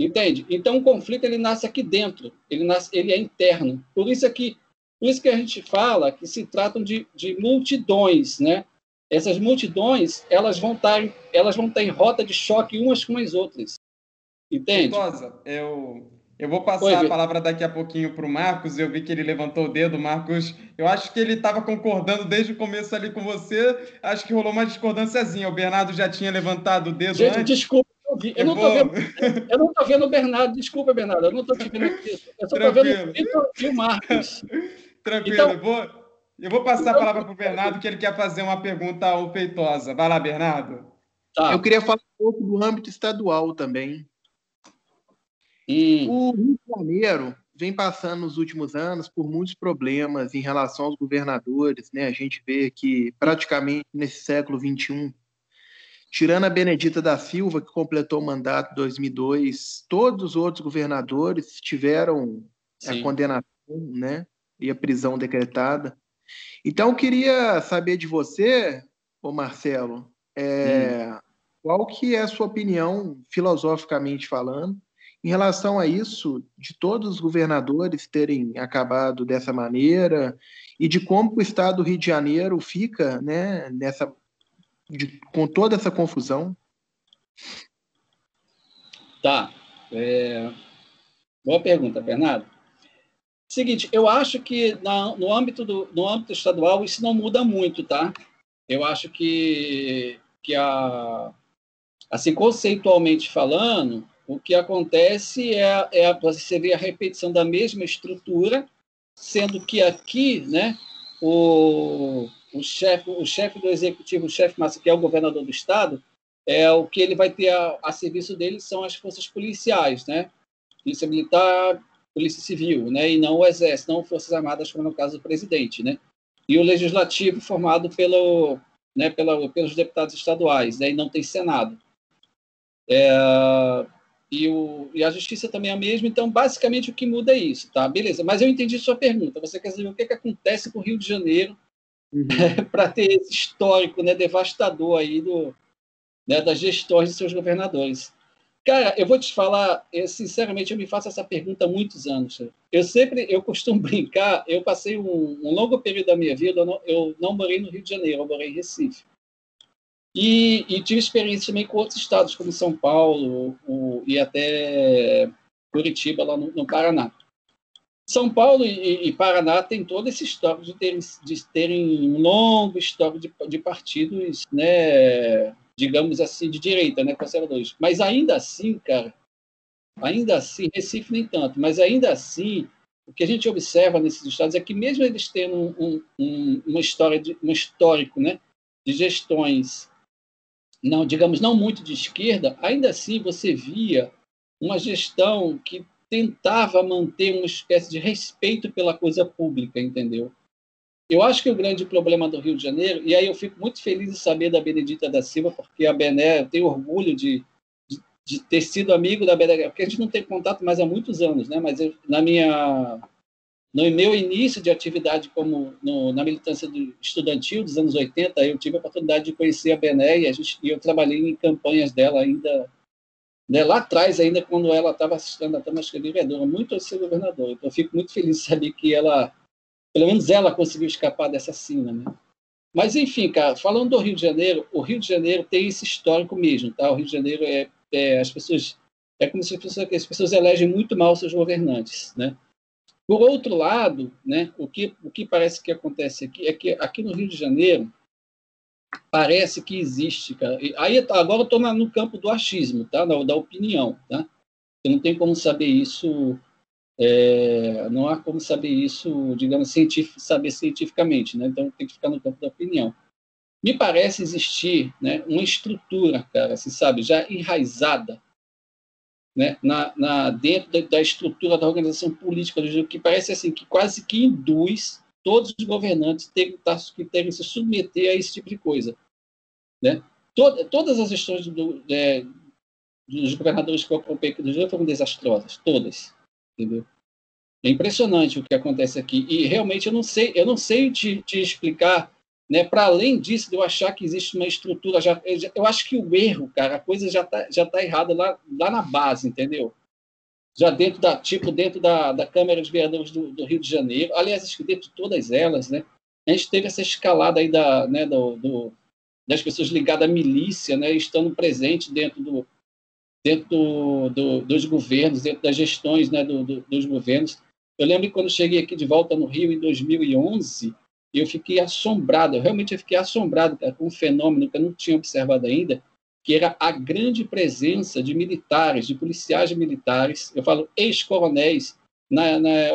Entende? Então o conflito ele nasce aqui dentro, ele nasce, ele é interno. Por isso é que por isso que a gente fala que se tratam de, de multidões, né? Essas multidões, elas vão estar, elas vão estar em rota de choque umas com as outras. Entende? Rosa, eu, eu vou passar Oi, a palavra daqui a pouquinho para o Marcos. Eu vi que ele levantou o dedo, Marcos. Eu acho que ele estava concordando desde o começo ali com você. Acho que rolou uma discordânciazinha. O Bernardo já tinha levantado o dedo Gente, antes. Desculpa, eu, vi. eu, não vou... vendo, eu não estou vendo o Bernardo. Desculpa, Bernardo. Eu não estou te vendo aqui. Eu só estou vendo o Vitor e o Marcos. Tranquilo, então, eu, vou, eu vou passar então, a palavra para o Bernardo, que ele quer fazer uma pergunta ao Feitosa. Vai lá, Bernardo. Tá. Eu queria falar um pouco do âmbito estadual também. E... O Rio de Janeiro vem passando nos últimos anos por muitos problemas em relação aos governadores. Né? A gente vê que praticamente nesse século XXI, tirando a Benedita da Silva, que completou o mandato em 2002, todos os outros governadores tiveram Sim. a condenação, né? E a prisão decretada. Então, eu queria saber de você, ô Marcelo, é, hum. qual que é a sua opinião, filosoficamente falando, em relação a isso, de todos os governadores terem acabado dessa maneira e de como o Estado do Rio de Janeiro fica né, nessa, de, com toda essa confusão? Tá. É... Boa pergunta, Bernardo. Seguinte, eu acho que na, no, âmbito do, no âmbito estadual isso não muda muito, tá? Eu acho que, que a, assim, conceitualmente falando, o que acontece é, é você vê a repetição da mesma estrutura, sendo que aqui, né, o, o chefe o chefe do executivo, o chefe que é o governador do estado, é o que ele vai ter a, a serviço dele são as forças policiais, né? Polícia Militar, Polícia Civil, né, e não o Exército, não Forças Armadas, como no caso do presidente, né, e o Legislativo formado pelo, né, pela, pelos deputados estaduais, né, e não tem Senado. É, e, o, e a Justiça também é a mesma, então, basicamente, o que muda é isso, tá? Beleza, mas eu entendi sua pergunta, você quer saber o que, que acontece com o Rio de Janeiro uhum. para ter esse histórico né, devastador aí do, né, das gestões de seus governadores. Cara, eu vou te falar, eu, sinceramente, eu me faço essa pergunta há muitos anos. Eu sempre, eu costumo brincar, eu passei um, um longo período da minha vida, eu não, eu não, morei no Rio de Janeiro, eu morei em Recife. E, e tive experiência também com outros estados, como São Paulo o, e até Curitiba, lá no, no Paraná. São Paulo e, e, Paraná têm todo esse histórico de terem, de terem um longo histórico de, de partidos né, digamos assim, de direita, né, conservadores. Mas ainda assim, cara, ainda assim, Recife nem tanto, mas ainda assim, o que a gente observa nesses estados é que mesmo eles tendo um, um, uma história, de, um histórico, né, de gestões, não, digamos, não muito de esquerda, ainda assim você via uma gestão que tentava manter uma espécie de respeito pela coisa pública, entendeu? Eu acho que o grande problema do Rio de Janeiro, e aí eu fico muito feliz de saber da Benedita da Silva, porque a Bené, eu tenho orgulho de, de, de ter sido amigo da Bené, porque a gente não tem contato mais há muitos anos, né? mas eu, na minha, no meu início de atividade como no, na militância estudantil dos anos 80, eu tive a oportunidade de conhecer a Bené e, a gente, e eu trabalhei em campanhas dela ainda, né, lá atrás, ainda quando ela estava assistindo a Tâmara vereadora, muito de ser governadora. Então, eu fico muito feliz de saber que ela pelo menos ela conseguiu escapar dessa cena, né? Mas, enfim, cara, falando do Rio de Janeiro, o Rio de Janeiro tem esse histórico mesmo, tá? O Rio de Janeiro é, é as pessoas é como se as pessoas, as pessoas elegem muito mal seus governantes, né? Por outro lado, né, o que o que parece que acontece aqui é que aqui no Rio de Janeiro parece que existe, cara. Aí agora eu estou no campo do achismo, tá? Da, da opinião, tá? Eu não tenho como saber isso é, não há como saber isso, digamos, científico, saber cientificamente, né? então tem que ficar no campo da opinião. Me parece existir né, uma estrutura, cara, assim, sabe, já enraizada né, na, na, dentro da, da, estrutura da organização política do Rio, que parece assim, que quase que induz todos os governantes ter, que terem se submeter a esse tipo de coisa. Né? Tod, todas as gestões do, é, dos governadores que eu acompanhei aqui do Rio foram desastrosas, todas entendeu? É impressionante o que acontece aqui e realmente eu não sei, eu não sei te, te explicar, né? Para além disso, de eu achar que existe uma estrutura já, eu acho que o erro, cara, a coisa já tá já tá errada lá lá na base, entendeu? Já dentro da tipo dentro da, da Câmara de Vereadores do, do Rio de Janeiro, aliás, acho que dentro de todas elas, né? A gente teve essa escalada aí da, né, do, do das pessoas ligadas à milícia, né, estando presente dentro do, dentro do, do, dos governos, dentro das gestões né, do, dos governos. Eu lembro que quando cheguei aqui de volta no Rio em 2011, eu fiquei assombrado, eu realmente fiquei assombrado cara, com um fenômeno que eu não tinha observado ainda, que era a grande presença de militares, de policiais militares, eu falo ex-coronéis,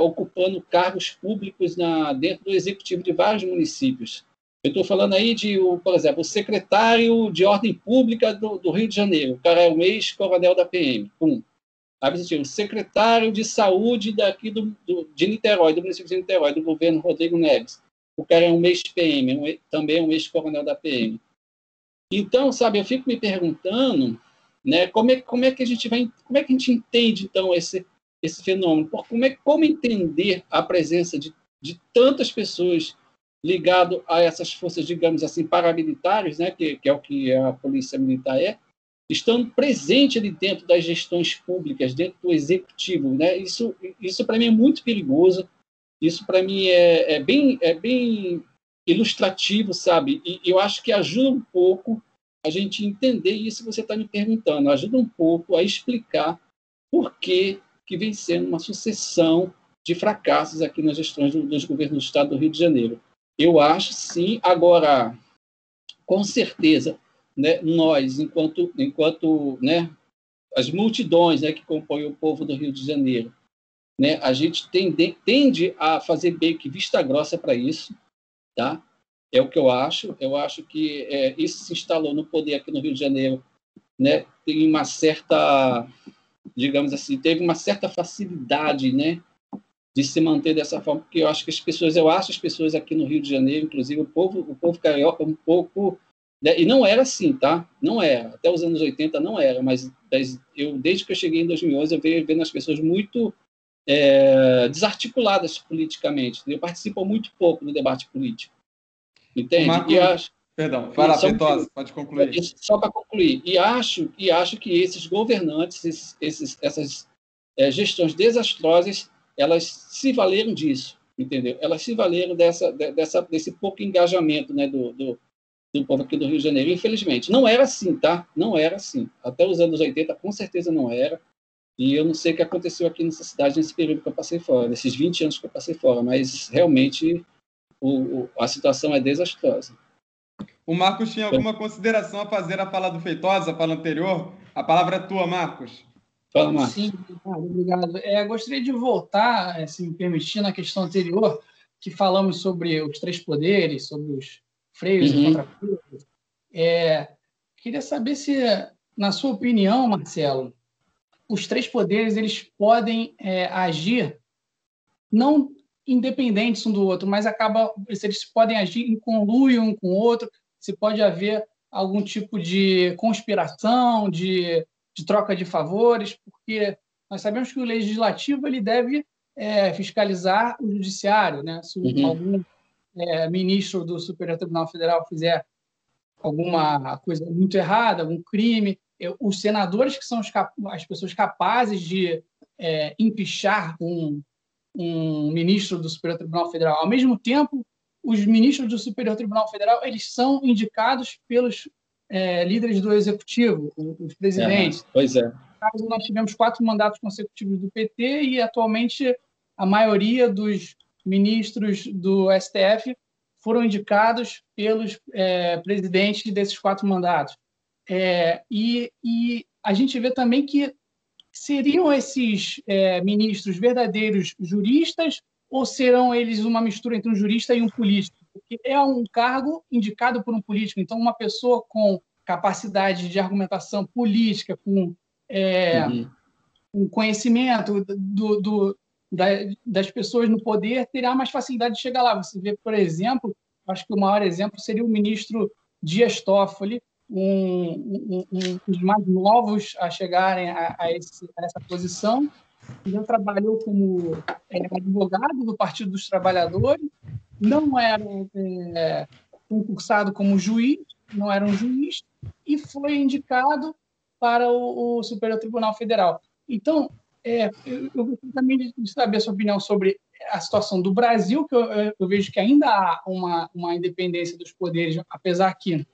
ocupando cargos públicos na, dentro do executivo de vários municípios. Eu estou falando aí de, por exemplo, o secretário de Ordem Pública do, do Rio de Janeiro, o cara é um ex-coronel da PM, pum. Aí o secretário de Saúde daqui do, do, de Niterói, do município de Niterói, do governo Rodrigo Neves. O cara é um ex-PM, um, também é um ex-coronel da PM. Então, sabe, eu fico me perguntando, né, como é, como é que a gente vai, como é que a gente entende então esse esse fenômeno? Como é como entender a presença de, de tantas pessoas ligado a essas forças, digamos assim, paramilitares, né, que, que é o que a polícia militar é, estão presentes ali dentro das gestões públicas, dentro do executivo, né? Isso, isso para mim é muito perigoso. Isso para mim é, é, bem, é bem ilustrativo, sabe? E eu acho que ajuda um pouco a gente entender isso que você está me perguntando. Ajuda um pouco a explicar por que que vem sendo uma sucessão de fracassos aqui nas gestões dos governos do Estado do Rio de Janeiro. Eu acho sim. Agora, com certeza, né, nós, enquanto, enquanto né, as multidões né, que compõem o povo do Rio de Janeiro, né, a gente tende, tende a fazer bem que vista grossa para isso, tá? É o que eu acho. Eu acho que é, isso se instalou no poder aqui no Rio de Janeiro, né? Tem uma certa, digamos assim, teve uma certa facilidade, né, de se manter dessa forma, porque eu acho que as pessoas, eu acho as pessoas aqui no Rio de Janeiro, inclusive o povo, o povo carioca, um pouco né, e não era assim, tá? Não era. Até os anos 80 não era, mas eu desde que eu cheguei em 2011 eu venho vendo as pessoas muito é, desarticuladas politicamente. Eu participo muito pouco no debate político. Entende? Marco, acho... Perdão, vai lá, Feitosa, pode concluir. Só para concluir. E acho, e acho que esses governantes, esses, esses, essas é, gestões desastrosas, elas se valeram disso, entendeu? Elas se valeram dessa, dessa, desse pouco engajamento né, do, do, do povo aqui do Rio de Janeiro, infelizmente. Não era assim, tá? Não era assim. Até os anos 80, com certeza não era. E eu não sei o que aconteceu aqui nessa cidade nesse período que eu passei fora, nesses 20 anos que eu passei fora, mas realmente o, o, a situação é desastrosa. O Marcos tinha alguma consideração a fazer a fala do Feitosa, a fala anterior? A palavra é tua, Marcos. Fala, Marcos. Sim, obrigado. É, gostaria de voltar, se me permitir, na questão anterior, que falamos sobre os três poderes, sobre os freios uhum. e contrafreios. É, queria saber se, na sua opinião, Marcelo, os três poderes eles podem é, agir não independentes um do outro, mas acaba eles podem agir em conluio um com o outro, se pode haver algum tipo de conspiração, de, de troca de favores, porque nós sabemos que o legislativo ele deve é, fiscalizar o judiciário, né? Se uhum. algum é, ministro do Superior Tribunal Federal fizer alguma coisa muito errada, algum crime, os senadores que são as pessoas capazes de é, empichar um, um ministro do Superior Tribunal Federal. Ao mesmo tempo, os ministros do Superior Tribunal Federal eles são indicados pelos é, líderes do executivo, os presidentes. É, pois é. Nós tivemos quatro mandatos consecutivos do PT e atualmente a maioria dos ministros do STF foram indicados pelos é, presidentes desses quatro mandatos. É, e, e, a gente vê também que seriam esses é, ministros verdadeiros juristas ou serão eles uma mistura entre um jurista e um político? Porque é um cargo indicado por um político. Então, uma pessoa com capacidade de argumentação política, com é, uhum. um conhecimento do, do, da, das pessoas no poder, terá mais facilidade de chegar lá. Você vê, por exemplo, acho que o maior exemplo seria o ministro Dias Toffoli, um, um, um, dos mais novos a chegarem a, a, esse, a essa posição. Já trabalhou como é, advogado do Partido dos Trabalhadores, não era é, concursado como juiz, não era um juiz, e foi indicado para o, o Superior Tribunal Federal. Então, é, eu, gostaria também de saber a sua opinião sobre a situação do Brasil, que eu, eu vejo que ainda há uma, uma independência dos poderes, apesar que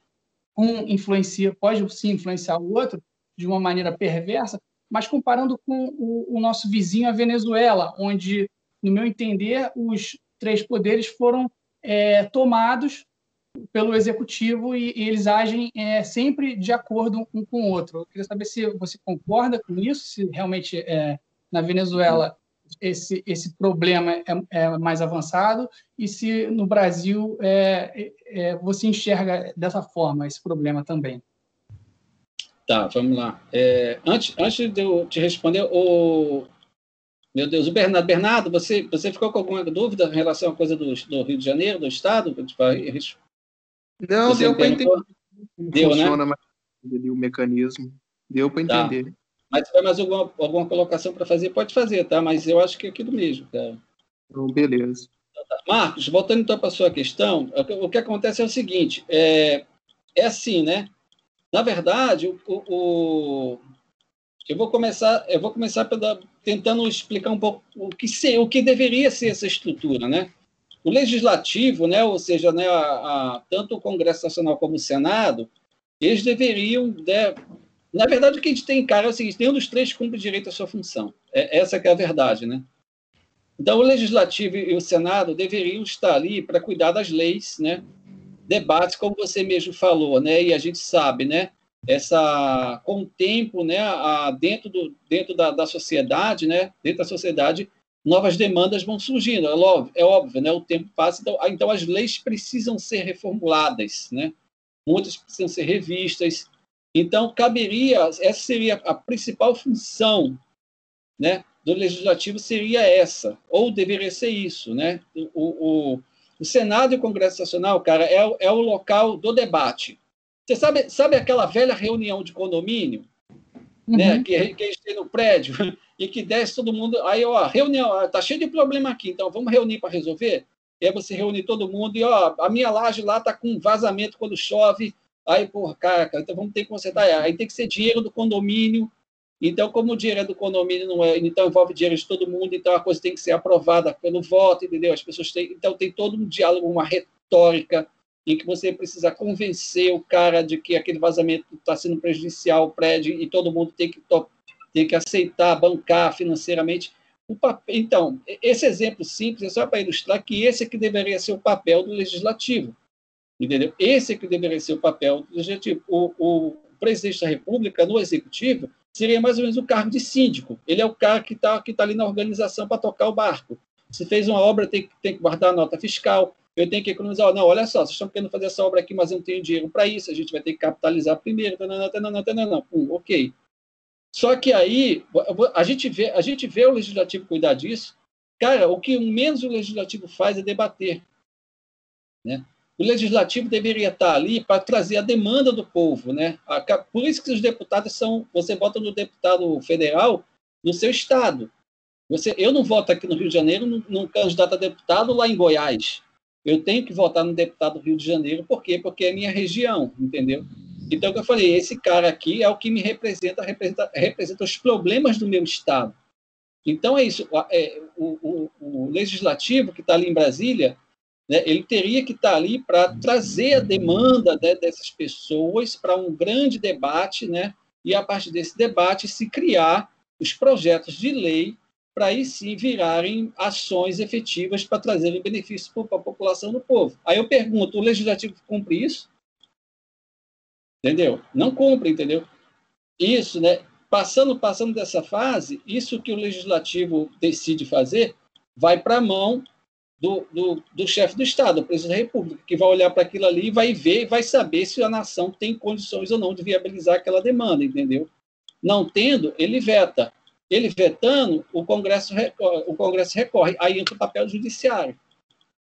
um influencia, pode sim influenciar o outro de uma maneira perversa, mas comparando com o, o nosso vizinho, a Venezuela, onde, no meu entender, os três poderes foram é, tomados pelo executivo e, e eles agem é, sempre de acordo um com o outro. Eu queria saber se você concorda com isso, se realmente é, na Venezuela esse, esse problema é, é, mais avançado e se no Brasil é, é, você enxerga dessa forma esse problema também. Tá, vamos lá. É, antes, antes de eu te responder, o, meu Deus, o Bernardo, Bernardo, você, você ficou com alguma dúvida em relação à coisa do, do Rio de Janeiro, do Estado? Não, você deu para entender. Deu, né? funciona né? mais o mecanismo. Deu para tá. entender. Tá. Mas se tiver mais alguma, alguma colocação para fazer, pode fazer, tá? Mas eu acho que é aquilo mesmo, cara. Então, beleza. Marcos, voltando então para a sua questão, o que acontece é o seguinte: é, é assim, né? Na verdade, o, o, eu vou começar, eu vou começar pela, tentando explicar um pouco o que, ser, o que deveria ser essa estrutura, né? O legislativo, né, ou seja, né, a, a, tanto o Congresso Nacional como o Senado, eles deveriam né, na verdade, o que a gente tem em cara é o seguinte: nenhum dos três cumpre direito à sua função. É, essa que é a verdade, né? Então, o Legislativo e o Senado deveriam estar ali para cuidar das leis, né? Debates, como você mesmo falou, né? E a gente sabe, né? Essa, com o tempo, né? A, dentro do, dentro da, da sociedade, né? Dentro da sociedade, novas demandas vão surgindo. É óbvio, é óbvio né? O tempo passa, então, então as leis precisam ser reformuladas, né? Muitas precisam ser revistas, então, caberia, essa seria a principal função né, do legislativo, seria essa, ou deveria ser isso. Né? O, o, o Senado e o Congresso Nacional, cara, é, é o local do debate. Você sabe, sabe aquela velha reunião de condomínio, né, uhum. né, que, que a gente tem no prédio, e que desce todo mundo, aí, ó, reunião, tá cheio de problema aqui, então vamos reunir para resolver? E aí você reúne todo mundo e, ó, a minha laje lá tá com vazamento quando chove. Aí, porra, cara, então vamos ter que consertar. Aí tem que ser dinheiro do condomínio. Então, como o dinheiro é do condomínio, não é, então envolve dinheiro de todo mundo, então a coisa tem que ser aprovada pelo voto, entendeu? As pessoas têm, então tem todo um diálogo, uma retórica em que você precisa convencer o cara de que aquele vazamento está sendo prejudicial ao prédio e todo mundo tem que, tem que aceitar, bancar financeiramente. Papel, então, esse exemplo simples é só para ilustrar que esse é que deveria ser o papel do legislativo. Entendeu? Esse é que deveria ser o papel do legislativo. O, o presidente da República, no executivo, seria mais ou menos o cargo de síndico. Ele é o cara que está que tá ali na organização para tocar o barco. Se fez uma obra, tem, tem que guardar a nota fiscal, eu tenho que economizar. Não, olha só, vocês estão querendo fazer essa obra aqui, mas eu não tenho dinheiro para isso, a gente vai ter que capitalizar primeiro. Não, não, não. Pum, ok. Só que aí a gente, vê, a gente vê o legislativo cuidar disso. Cara, o que menos o legislativo faz é debater. Né? O legislativo deveria estar ali para trazer a demanda do povo. Né? Por isso que os deputados são. Você vota no deputado federal no seu estado. Você, eu não voto aqui no Rio de Janeiro num candidato a deputado lá em Goiás. Eu tenho que votar no deputado do Rio de Janeiro, por quê? Porque é minha região, entendeu? Então, eu falei, esse cara aqui é o que me representa, representa, representa os problemas do meu estado. Então, é isso. É, o, o, o, legislativo que está ali em Brasília, né, ele teria que estar tá ali para trazer a demanda né, dessas pessoas para um grande debate, né, e a partir desse debate se criar os projetos de lei para aí sim virarem ações efetivas para trazerem benefícios para a população do povo. Aí eu pergunto, o legislativo cumpre isso? Entendeu? Não cumpre, entendeu? Isso, né? Passando, passando dessa fase, isso que o legislativo decide fazer vai para a mão do, do, do chefe do Estado, do presidente da República, que vai olhar para aquilo ali e vai ver e vai saber se a nação tem condições ou não de viabilizar aquela demanda, entendeu? Não tendo, ele veta. Ele vetando, o Congresso, recorre, o Congresso recorre, aí entra o papel judiciário.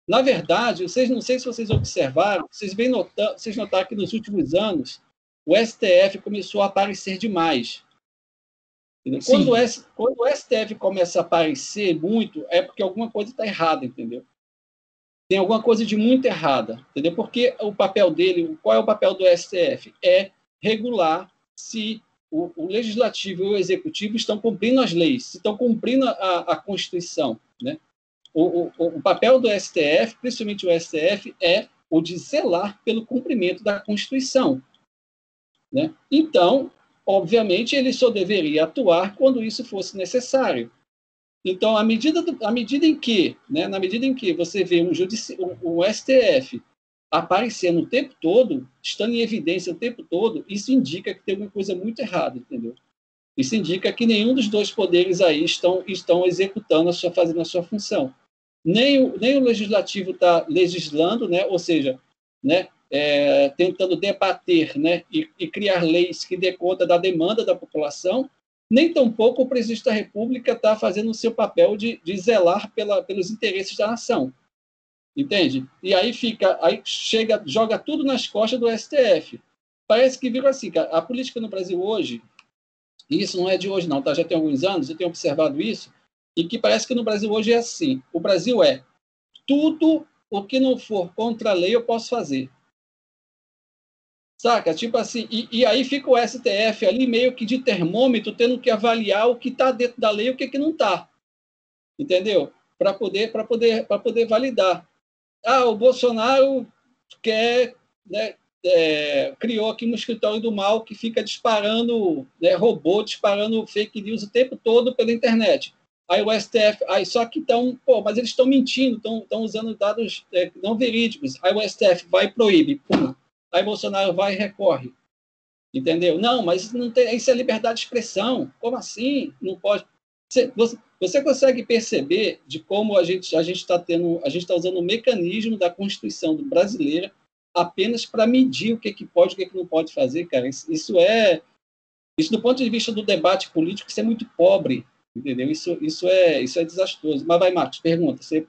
Na verdade, vocês não sei se vocês observaram, vocês, bem notando, vocês notaram que nos últimos anos o STF começou a aparecer demais. Quando o, quando o, STF começa a aparecer muito, é porque alguma coisa está errada, entendeu? Tem alguma coisa de muito errada, entendeu? Porque o papel dele, qual é o papel do STF? É regular se o, o, legislativo e o executivo estão cumprindo as leis, estão cumprindo a, a Constituição. Né? O, o, o, papel do STF, principalmente o STF, é o de zelar pelo cumprimento da Constituição. Né? Então, obviamente, ele só deveria atuar quando isso fosse necessário. Então, à medida, do, à medida em que, né, na medida em que você vê um, judici um STF aparecendo o tempo todo, estando em evidência o tempo todo, isso indica que tem alguma coisa muito errada, entendeu? Isso indica que nenhum dos dois poderes aí estão, estão executando a sua, fazendo a sua função. Nem o, nem o legislativo está legislando, né? ou seja, né? É, tentando debater né? E, e, criar leis que dê conta da demanda da população, nem tampouco o presidente da República está fazendo o seu papel de, de zelar pela, pelos interesses da nação. Entende? E aí fica, aí chega, joga tudo nas costas do STF. Parece que virou assim, cara. A política no Brasil hoje, e isso não é de hoje, não, tá? Já tem alguns anos, eu tenho observado isso, e que parece que no Brasil hoje é assim. O Brasil é tudo o que não for contra a lei eu posso fazer. Saca? Tipo assim, e, e, aí fica o STF ali meio que de termômetro, tendo que avaliar o que está dentro da lei e o que, que não está. Entendeu? Para poder, poder, poder validar ah, o Bolsonaro quer, né, é, criou aqui um escritório do mal que fica disparando né, robô, disparando fake news o tempo todo pela internet. Aí o STF, aí só que estão, pô, mas eles estão mentindo, estão usando dados é, não verídicos. Aí o STF vai e proíbe, pum. Aí Bolsonaro vai e recorre. Entendeu? Não, mas não tem, isso é liberdade de expressão. Como assim? Não pode. Você, você, você consegue perceber de como a gente a gente está tendo a gente está usando o mecanismo da Constituição brasileira apenas para medir o que, que pode o que, que não pode fazer, cara. Isso, isso, é isso do ponto de vista do debate político isso é muito pobre, entendeu? Isso isso é isso é desastroso. Mas vai, Marcos, pergunta. Você...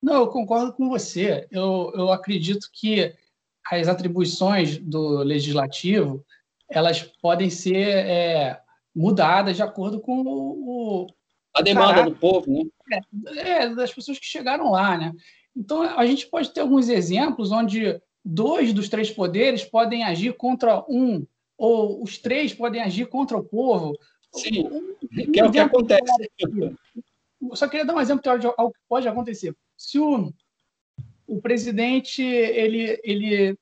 Não, eu concordo com você. Eu, eu acredito que as atribuições do legislativo elas podem ser é, mudadas de acordo com o, a demanda do povo, né? É, é, das pessoas que chegaram lá, né? Então, a gente pode ter alguns exemplos onde dois dos três poderes podem agir contra um, ou os três podem agir contra o povo. Sim, um, que é o que acontece. Só queria dar um exemplo de algo que pode acontecer. Se o, o presidente ele, ele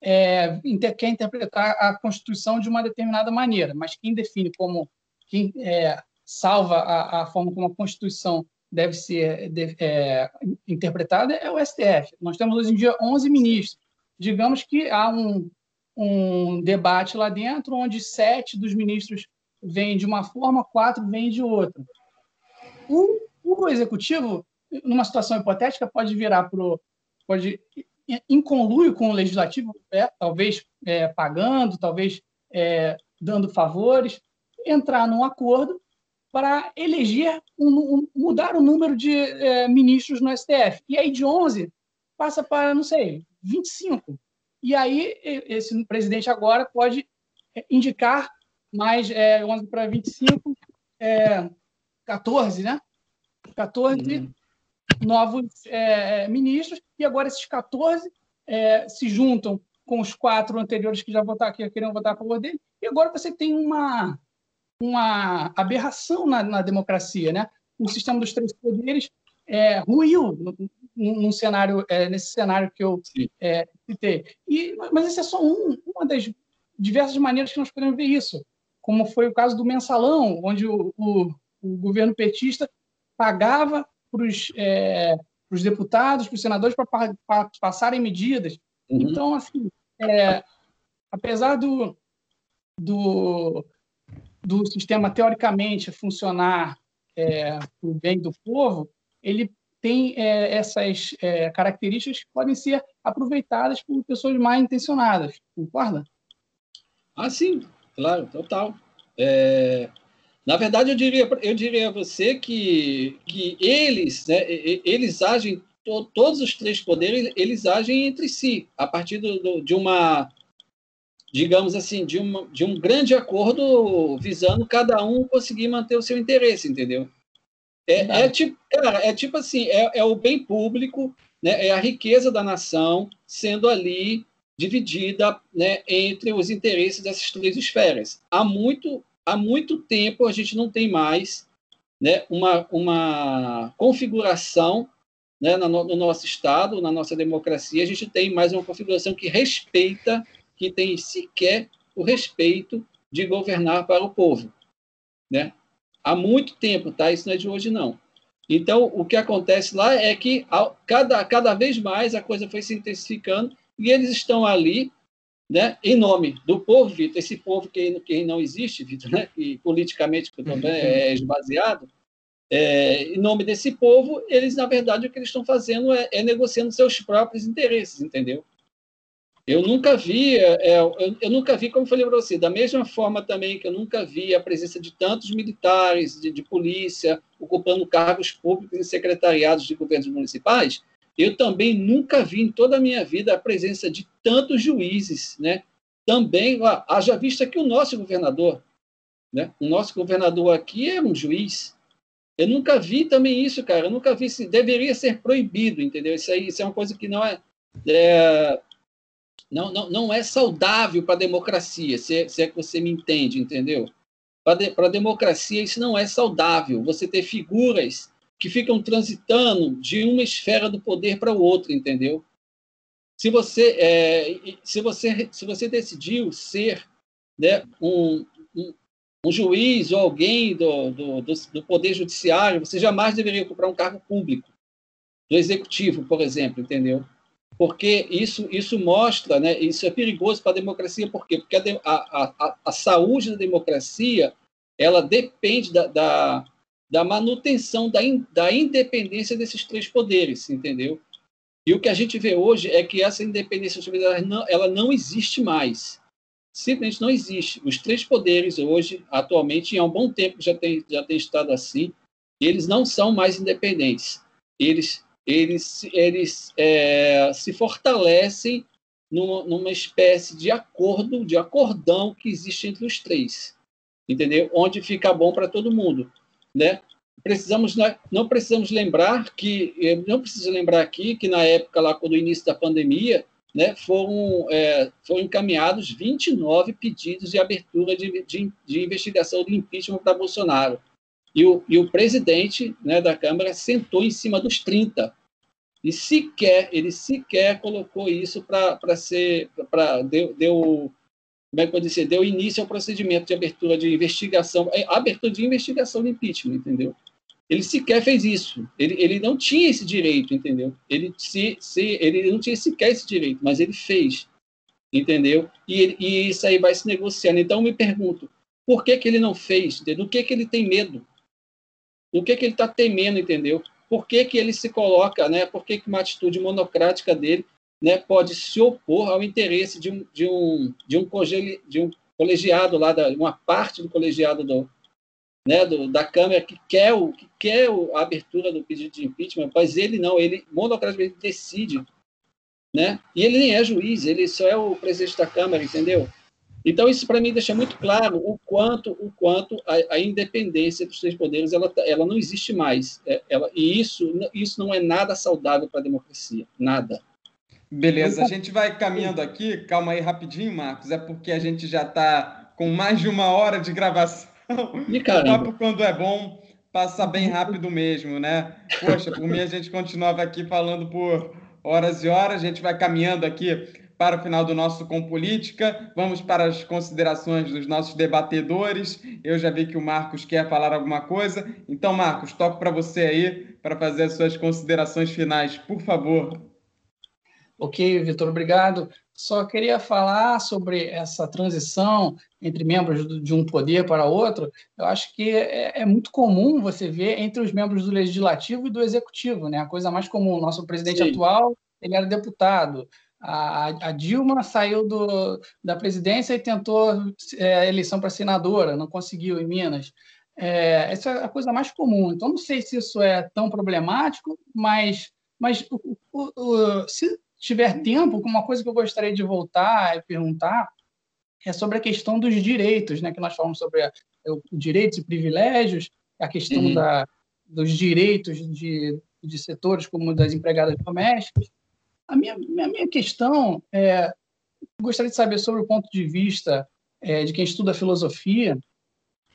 é, quer interpretar a Constituição de uma determinada maneira, mas quem define como quem é, salva a, a, forma como a Constituição deve ser de, é, interpretada é o STF. Nós temos hoje em dia 11 ministros. Digamos que há um, um debate lá dentro onde sete dos ministros vêm de uma forma, quatro vêm de outra. O, o executivo, numa situação hipotética, pode virar para pode em conluio com o legislativo, é, talvez é, pagando, talvez é, dando favores, entrar num acordo para eleger, um, um, mudar o número de é, ministros no STF. E aí de 11 passa para, não sei, 25. E aí esse presidente agora pode é, indicar mais é, 11 para 25, é, 14, né? 14 uhum. novos é, ministros, e agora esses 14 é, se juntam com os quatro anteriores que já votaram, que queriam votar a favor dele, e agora você tem uma, uma aberração na, na democracia, né? O sistema dos três poderes é, ruiu num cenário, é, nesse cenário que eu é, citei. E, mas esse é só um, uma das diversas maneiras que nós podemos ver isso, como foi o caso do mensalão, onde o, o, o governo petista pagava para os é, deputados, para os senadores, para passarem medidas. Uhum. Então, assim, é, apesar do, do, do sistema teoricamente funcionar é, para o bem do povo, ele tem é, essas é, características que podem ser aproveitadas por pessoas mal intencionadas, concorda? Ah, sim, claro, total. É, na verdade, eu diria, eu diria a você que, que eles, né, eles agem, to, todos os três poderes, eles agem entre si, a partir do, do, de uma, digamos assim, de, uma, de um grande acordo visando cada um conseguir manter o seu interesse, entendeu? É, é tipo, cara, é tipo assim, é, é o bem público, né, é a riqueza da nação sendo ali dividida né, entre os interesses dessas três esferas. Há muito, há muito tempo a gente não tem mais né, uma, uma configuração né, no, no nosso Estado, na nossa democracia, a gente tem mais uma configuração que respeita, que tem sequer o respeito de governar para o povo. Né? há muito tempo, tá? Isso não é de hoje, não. Então, o que acontece lá é que cada, cada vez mais a coisa foi se intensificando e eles estão ali, né, em nome do povo, Vitor, esse povo que, que não existe, Vitor, né, e politicamente também é esvaziado, é, em nome desse povo, eles, na verdade, o que eles estão fazendo é, é negociando seus próprios interesses, entendeu? Eu nunca vi, é, é, eu, eu, nunca vi, como falei para você, da mesma forma também que eu nunca vi a presença de tantos militares, de, de polícia, ocupando cargos públicos em secretariados de governos municipais, eu também nunca vi em toda a minha vida a presença de tantos juízes, né? Também, ó, haja vista que o nosso governador, né? O nosso governador aqui é um juiz. Eu nunca vi também isso, cara. Eu nunca vi. Deveria ser proibido, entendeu? Isso aí, isso é uma coisa que não é, é não, não, não é saudável para a democracia, se é, se é que você me entende, entendeu? Para a democracia, isso não é saudável. Você ter figuras que ficam transitando de uma esfera do poder para outra, entendeu? Se você, é, se você, se você decidiu ser né, um, um, um, juiz ou alguém do, do, do, do Poder Judiciário, você jamais deveria ocupar um cargo público, do Executivo, por exemplo, entendeu? Porque isso, isso mostra, né, isso é perigoso para a democracia, por quê? Porque a, a, a, saúde da democracia ela depende da, da, da manutenção da, in, da independência desses três poderes, entendeu? E o que a gente vê hoje é que essa independência ela não, ela não existe mais. Simplesmente não existe. Os três poderes hoje, atualmente, há um bom tempo já tem, já tem estado assim, eles não são mais independentes. Eles eles, eles é, se fortalecem numa, numa, espécie de acordo, de acordão que existe entre os três, entendeu? Onde fica bom para todo mundo, né? precisamos não precisamos lembrar que eh, não preciso lembrar aqui que na época lá quando o início da pandemia né, foram, é, foram encaminhados 29 pedidos de abertura de, de, de investigação de impeachment para Bolsonaro. E o, e o presidente né, da Câmara sentou em cima dos 30. E sequer, ele sequer colocou isso para ser, para deu, deu, como é que eu dizer, deu início ao procedimento de abertura de investigação, é, abertura de investigação de impeachment, entendeu? Ele sequer fez isso. Ele, ele não tinha esse direito, entendeu? Ele, se, se, ele não tinha sequer esse direito, mas ele fez, entendeu? E, e isso aí vai se negociando. Então, eu me pergunto, por que, que ele não fez? Do que, que ele tem medo? Do que, que ele está temendo, entendeu? Por que, que ele se coloca, né? Por que, que uma atitude monocrática dele né, pode se opor ao interesse de um, de um, de um, de um colegiado lá, da, uma parte do colegiado do, né, do, da Câmara que quer, o, que quer a abertura do pedido de impeachment, mas ele não, ele monocraticamente decide. Né? E ele nem é juiz, ele só é o presidente da Câmara, entendeu? Então, isso para mim deixa muito claro o quanto, o quanto a, a independência dos três poderes ela, ela não existe mais. É, ela, e isso, isso não é nada saudável para a democracia. Nada. Beleza, a gente vai caminhando aqui. Calma aí rapidinho, Marcos. É porque a gente já está com mais de uma hora de gravação. E o papo, quando é bom, passa bem rápido mesmo, né? Poxa, por mim a gente continuava aqui falando por horas e horas, a gente vai caminhando aqui para o final do nosso Com Política. Vamos para as considerações dos nossos debatedores. Eu já vi que o Marcos quer falar alguma coisa. Então, Marcos, toco para você aí para fazer as suas considerações finais, por favor. Ok, Vitor, obrigado. Só queria falar sobre essa transição entre membros de um poder para outro. Eu acho que é, é, muito comum você ver entre os membros do legislativo e do executivo, né? A coisa mais comum. O nosso presidente Sim. atual ele era deputado. A, a Dilma saiu do, da presidência e tentou é, eleição para senadora, não conseguiu em Minas. É, essa é a coisa mais comum. Então, não sei se isso é tão problemático, mas, mas o, o, o, se tiver tempo, uma coisa que eu gostaria de voltar e perguntar é sobre a questão dos direitos, né? Que nós falamos sobre a, direitos e privilégios, a questão uhum. da, dos direitos de, de setores como das empregadas domésticas. A minha, a minha questão é, gostaria de saber sobre o ponto de vista é, de quem estuda filosofia,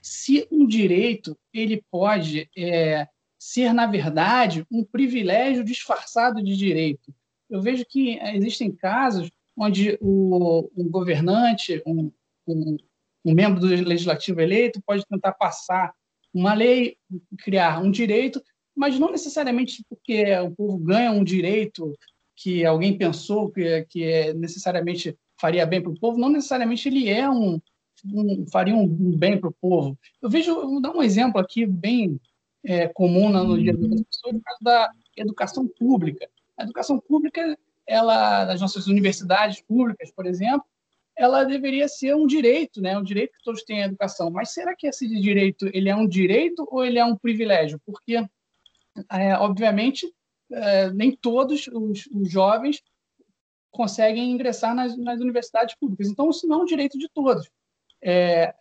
se um direito ele pode é, ser na verdade um privilégio disfarçado de direito. Eu vejo que existem casos onde o, um governante, um, um, um membro do legislativo eleito, pode tentar passar uma lei, criar um direito, mas não necessariamente porque o povo ganha um direito que alguém pensou que, que é necessariamente faria bem para o povo, não necessariamente ele é um, um faria um, bem para o povo. Eu vejo, vou dar um exemplo aqui bem é, comum no dia das pessoas, da educação pública. A educação pública, ela, nas nossas universidades públicas, por exemplo, ela deveria ser um direito, né? Um direito que todos têm a educação. Mas será que esse direito ele é um direito ou ele é um privilégio? Porque, é, obviamente, é, nem todos os, os, jovens conseguem ingressar nas, nas, universidades públicas. Então, isso não é um direito de todos. É,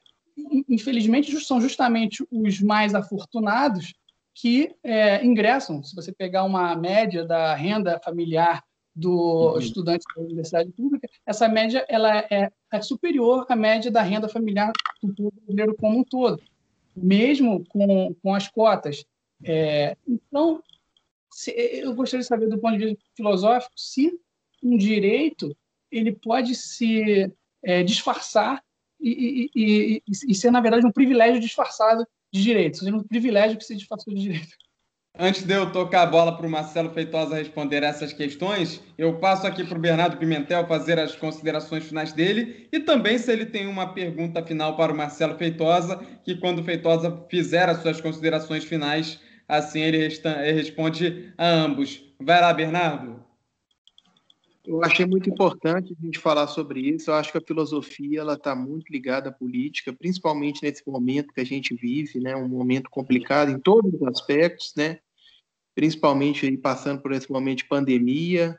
infelizmente, são justamente os mais afortunados que é, ingressam. Se você pegar uma média da renda familiar do uhum. estudante da universidade pública, essa média ela é, é, superior à média da renda familiar do povo brasileiro como um todo, mesmo com, com as cotas. É, então, se, eu gostaria de saber, do ponto de vista filosófico, se um direito ele pode se é, disfarçar e, e, e, e, ser, na verdade, um privilégio disfarçado de direito, seja um privilégio que se disfarçou de direito. Antes de eu tocar a bola para o Marcelo Feitosa responder essas questões, eu passo aqui para o Bernardo Pimentel fazer as considerações finais dele e também se ele tem uma pergunta final para o Marcelo Feitosa, que quando o Feitosa fizer as suas considerações finais, assim ele, ele responde a ambos. Vai lá, Bernardo. Eu achei muito importante a gente falar sobre isso. Eu acho que a filosofia ela está muito ligada à política, principalmente nesse momento que a gente vive, né? Um momento complicado em todos os aspectos, né? Principalmente aí passando por esse momento de pandemia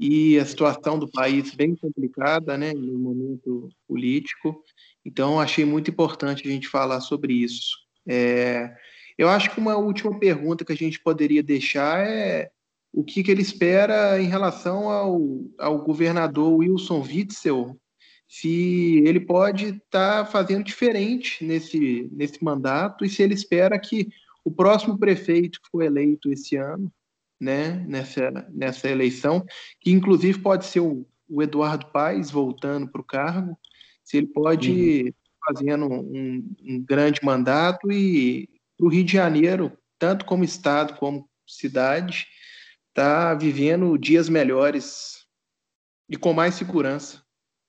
e a situação do país bem complicada, né? No momento político. Então, achei muito importante a gente falar sobre isso. É... Eu acho que uma última pergunta que a gente poderia deixar é o que, que ele espera em relação ao, ao governador Wilson Witzel, se ele pode estar tá fazendo diferente nesse, nesse mandato e se ele espera que o próximo prefeito que for eleito esse ano, né, nessa, nessa eleição, que inclusive pode ser o, o Eduardo Paes voltando para o cargo, se ele pode uhum. fazendo um, um grande mandato e o Rio de Janeiro, tanto como estado como cidade, está vivendo dias melhores e com mais segurança.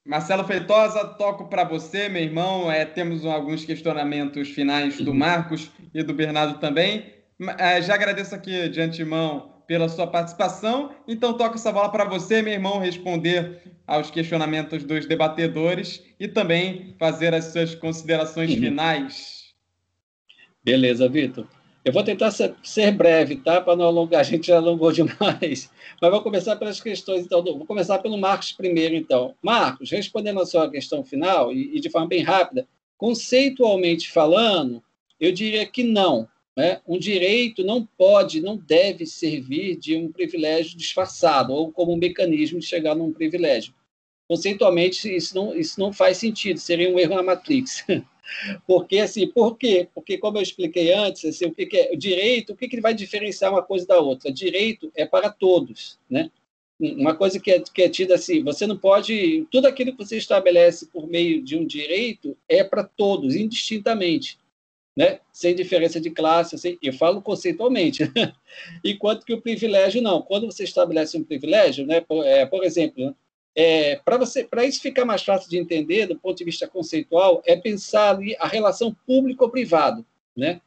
Marcelo Feitosa, toco para você, meu irmão. É, temos alguns questionamentos finais do Marcos e do Bernardo também. É, já agradeço aqui de antemão pela sua participação. Então, toco essa bola para você, meu irmão, responder aos questionamentos dos debatedores e também fazer as suas considerações uhum. finais. Beleza, Vitor. Eu vou tentar ser, breve, tá? Para não alongar, a gente já alongou demais. Mas vou começar pelas questões, então. Vou começar pelo Marcos primeiro, então. Marcos, respondendo a sua questão final, e, e de forma bem rápida, conceitualmente falando, eu diria que não. Né? Um direito não pode, não deve servir de um privilégio disfarçado ou como um mecanismo de chegar num privilégio. Conceitualmente, isso não, isso não faz sentido, seria um erro na Matrix. Porque, assim, por quê? Porque, como eu expliquei antes, assim, o que, que é o direito, o que, que vai diferenciar uma coisa da outra? Direito é para todos, né? Uma coisa que é, que é tida assim, você não pode. Tudo aquilo que você estabelece por meio de um direito é para todos, indistintamente, né? sem diferença de classe. Assim, eu falo conceitualmente. Enquanto que o privilégio não. Quando você estabelece um privilégio, né? por, é, por exemplo? É, para você, para isso ficar mais fácil de entender, do ponto de vista conceitual, é pensar ali a relação público-privado, né?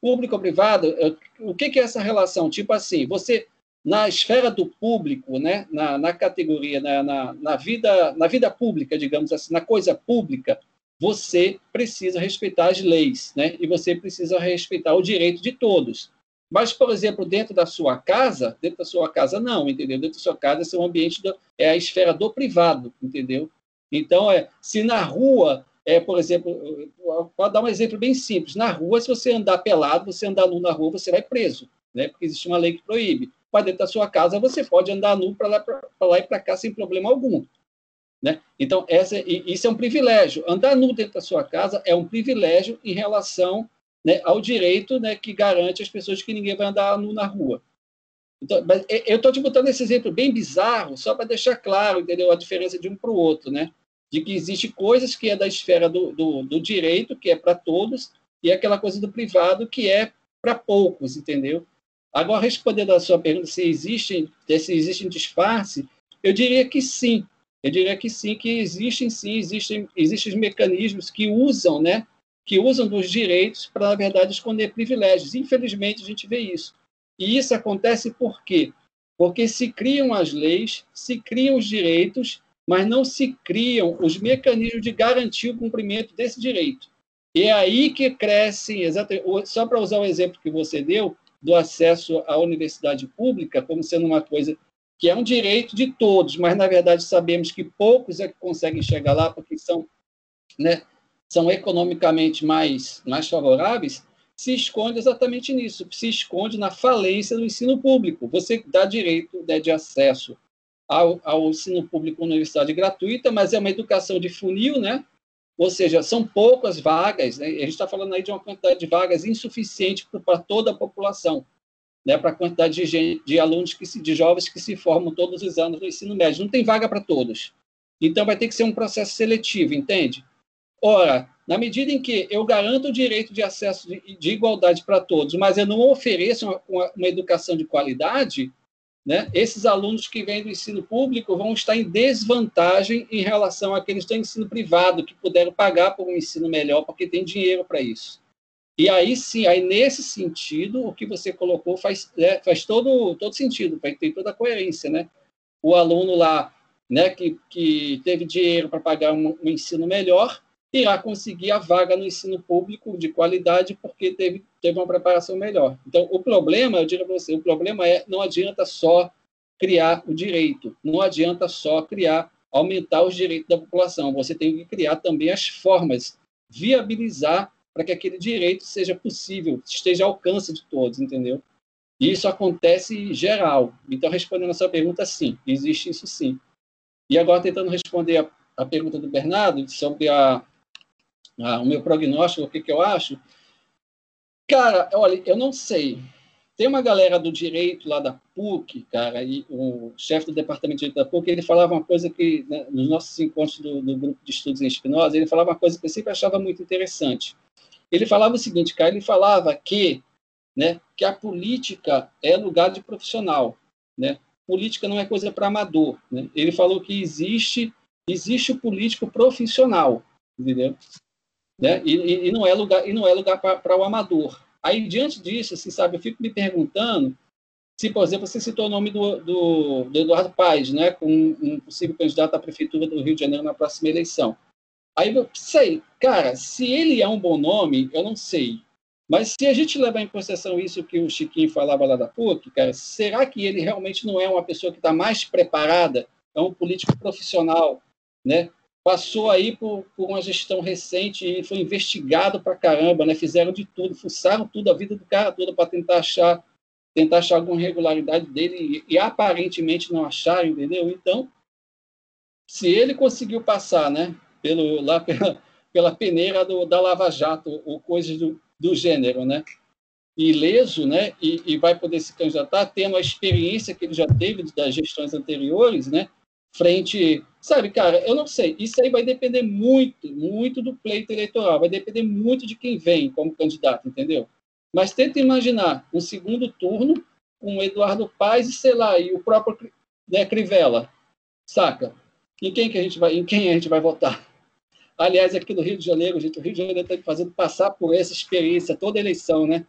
Público-privado, o que, que é essa relação? Tipo assim, você na esfera do público, né? Na, na categoria, na, na, na vida, na vida pública, digamos assim, na coisa pública, você precisa respeitar as leis, né? E você precisa respeitar o direito de todos. Mas, por exemplo, dentro da sua casa, dentro da sua casa não, entendeu? Dentro da sua casa é um ambiente, do, é a esfera do privado, entendeu? Então, é, se na rua, é, por exemplo, pode dar um exemplo bem simples, na rua, se você andar pelado, você andar nu na rua, você vai preso, né? Porque existe uma lei que proíbe. Mas dentro da sua casa, você pode andar nu para lá, lá e para cá sem problema algum. Né? Então, essa, isso é um privilégio. Andar nu dentro da sua casa é um privilégio em relação né, ao direito né, que garante às pessoas que ninguém vai andar nu na rua. Então, eu estou te botando esse exemplo bem bizarro, só para deixar claro entendeu, a diferença de um para o outro, né? de que existe coisas que é da esfera do, do, do direito, que é para todos, e aquela coisa do privado, que é para poucos, entendeu? Agora, respondendo à sua pergunta se existem, se existem disfarce, eu diria que sim. Eu diria que sim, que existem sim, existem, existem mecanismos que usam, né, que usam dos direitos para, na verdade, esconder privilégios. Infelizmente, a gente vê isso. E isso acontece por quê? Porque se criam as leis, se criam os direitos, mas não se criam os mecanismos de garantir o cumprimento desse direito. E é aí que crescem, exatamente, só para usar o exemplo que você deu, do acesso à universidade pública como sendo uma coisa que é um direito de todos, mas na verdade sabemos que poucos é que conseguem chegar lá porque são né, são economicamente mais, mais favoráveis, se esconde exatamente nisso, se esconde na falência do ensino público. Você dá direito né, de acesso ao, ao ensino público universidade gratuita, mas é uma educação de funil, né? ou seja, são poucas vagas, né? a gente está falando aí de uma quantidade de vagas insuficiente para toda a população, né? para a quantidade de, gente, de alunos, que se, de jovens que se formam todos os anos no ensino médio. Não tem vaga para todos. Então, vai ter que ser um processo seletivo, entende? Ora, na medida em que eu garanto o direito de acesso de, de igualdade para todos, mas eu não ofereço uma, uma, educação de qualidade, né, esses alunos que vêm do ensino público vão estar em desvantagem em relação àqueles do ensino privado, que puderam pagar por um ensino melhor, porque tem dinheiro para isso. E aí sim, aí nesse sentido, o que você colocou faz, é, faz todo, todo sentido, tem toda a coerência. Né? O aluno lá né, que, que teve dinheiro para pagar um, um ensino melhor, irá conseguir a vaga no ensino público de qualidade porque teve, teve uma preparação melhor. Então, o problema, eu digo para você, o problema é não adianta só criar o direito, não adianta só criar, aumentar os direitos da população, você tem que criar também as formas, viabilizar para que aquele direito seja possível, esteja ao alcance de todos, entendeu? E isso acontece em geral. Então, respondendo a sua pergunta, sim, existe isso sim. E agora, tentando responder a, a pergunta do Bernardo sobre a, a, o meu prognóstico, o que, que eu acho. Cara, olha, eu não sei. Tem uma galera do direito lá da PUC, cara, e o chefe do departamento de direito da PUC, ele falava uma coisa que, né, nos nossos encontros do, do, grupo de estudos em Espinosa, ele falava uma coisa que eu sempre achava muito interessante. Ele falava o seguinte, cara, ele falava que, né, que a política é lugar de profissional, né? Política não é coisa para amador, né? Ele falou que existe existe o político profissional, entendeu? Né? E, e, não é lugar e não é lugar para o amador. Aí, diante disso, assim, sabe, eu fico me perguntando se, por exemplo, você citou o nome do, do, do Eduardo Paes, né, com um possível candidato à prefeitura do Rio de Janeiro na próxima eleição. Aí eu sei, cara, se ele é um bom nome, eu não sei. Mas se a gente levar em consideração isso que o Chiquinho falava lá da PUC, cara, será que ele realmente não é uma pessoa que está mais preparada? É um político profissional, né? Passou aí por, por, uma gestão recente e foi investigado para caramba, né? Fizeram de tudo, fuçaram tudo a vida do cara toda para tentar achar, tentar achar alguma irregularidade dele e, e, aparentemente não acharam, entendeu? Então, se ele conseguiu passar, né? Pelo lá pela, pela peneira do, da Lava Jato ou coisas do, do gênero, né? Ileso, né? E, e vai poder se candidatar tendo a experiência que ele já teve das gestões anteriores, né? Frente. Sabe, cara, eu não sei. Isso aí vai depender muito, muito do pleito eleitoral, vai depender muito de quem vem como candidato, entendeu? Mas tenta imaginar um segundo turno com Eduardo Paes e, sei lá, e o próprio né, Crivella, saca? Em quem, que a gente vai, em quem a gente vai votar? Aliás, aqui no Rio de Janeiro, gente, o Rio de Janeiro está fazendo passar por essa experiência toda eleição, né?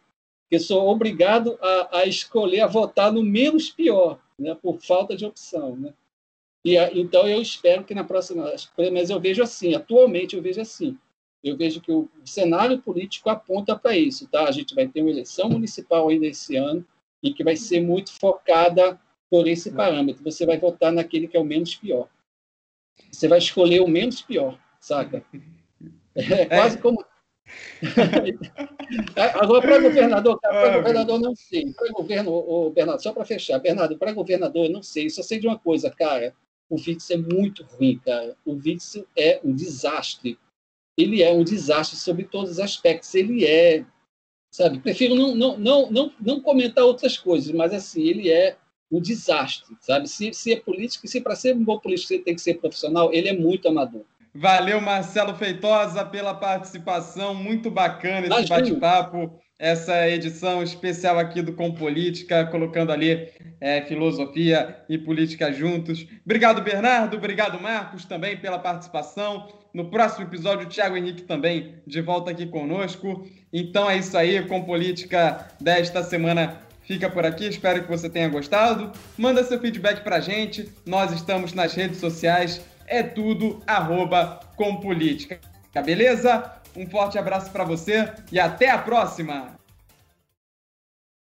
Que sou obrigado a, a escolher, a votar no menos pior, né? Por falta de opção, né? E, então, eu espero que na próxima. Mas eu vejo assim, atualmente eu vejo assim. Eu vejo que o cenário político aponta para isso, tá? A gente vai ter uma eleição municipal ainda esse ano e que vai ser muito focada por esse parâmetro. Você vai votar naquele que é o menos pior. Você vai escolher o menos pior, saca? É quase é. como. Agora, para governador, para governador, não sei. Para governo, o Bernardo, só para fechar, Bernardo, para governador, não sei. Só sei de uma coisa, cara o Witzel é muito ruim, cara. O Witzel é um desastre. Ele é um desastre sobre todos os aspectos. Ele é, sabe? Prefiro não, não, não, não, não comentar outras coisas, mas assim, ele é um desastre, sabe? Se, se é político, se para ser um bom político você tem que ser profissional, ele é muito amador. Valeu, Marcelo Feitosa, pela participação. Muito bacana esse bate-papo essa edição especial aqui do Com Política, colocando ali é, filosofia e política juntos. Obrigado, Bernardo. Obrigado, Marcos, também pela participação. No próximo episódio, o Thiago Henrique também de volta aqui conosco. Então é isso aí, Com Política desta semana fica por aqui. Espero que você tenha gostado. Manda seu feedback pra gente. Nós estamos nas redes sociais. É tudo arroba Com Política. Beleza? Um forte abraço para você e até a próxima!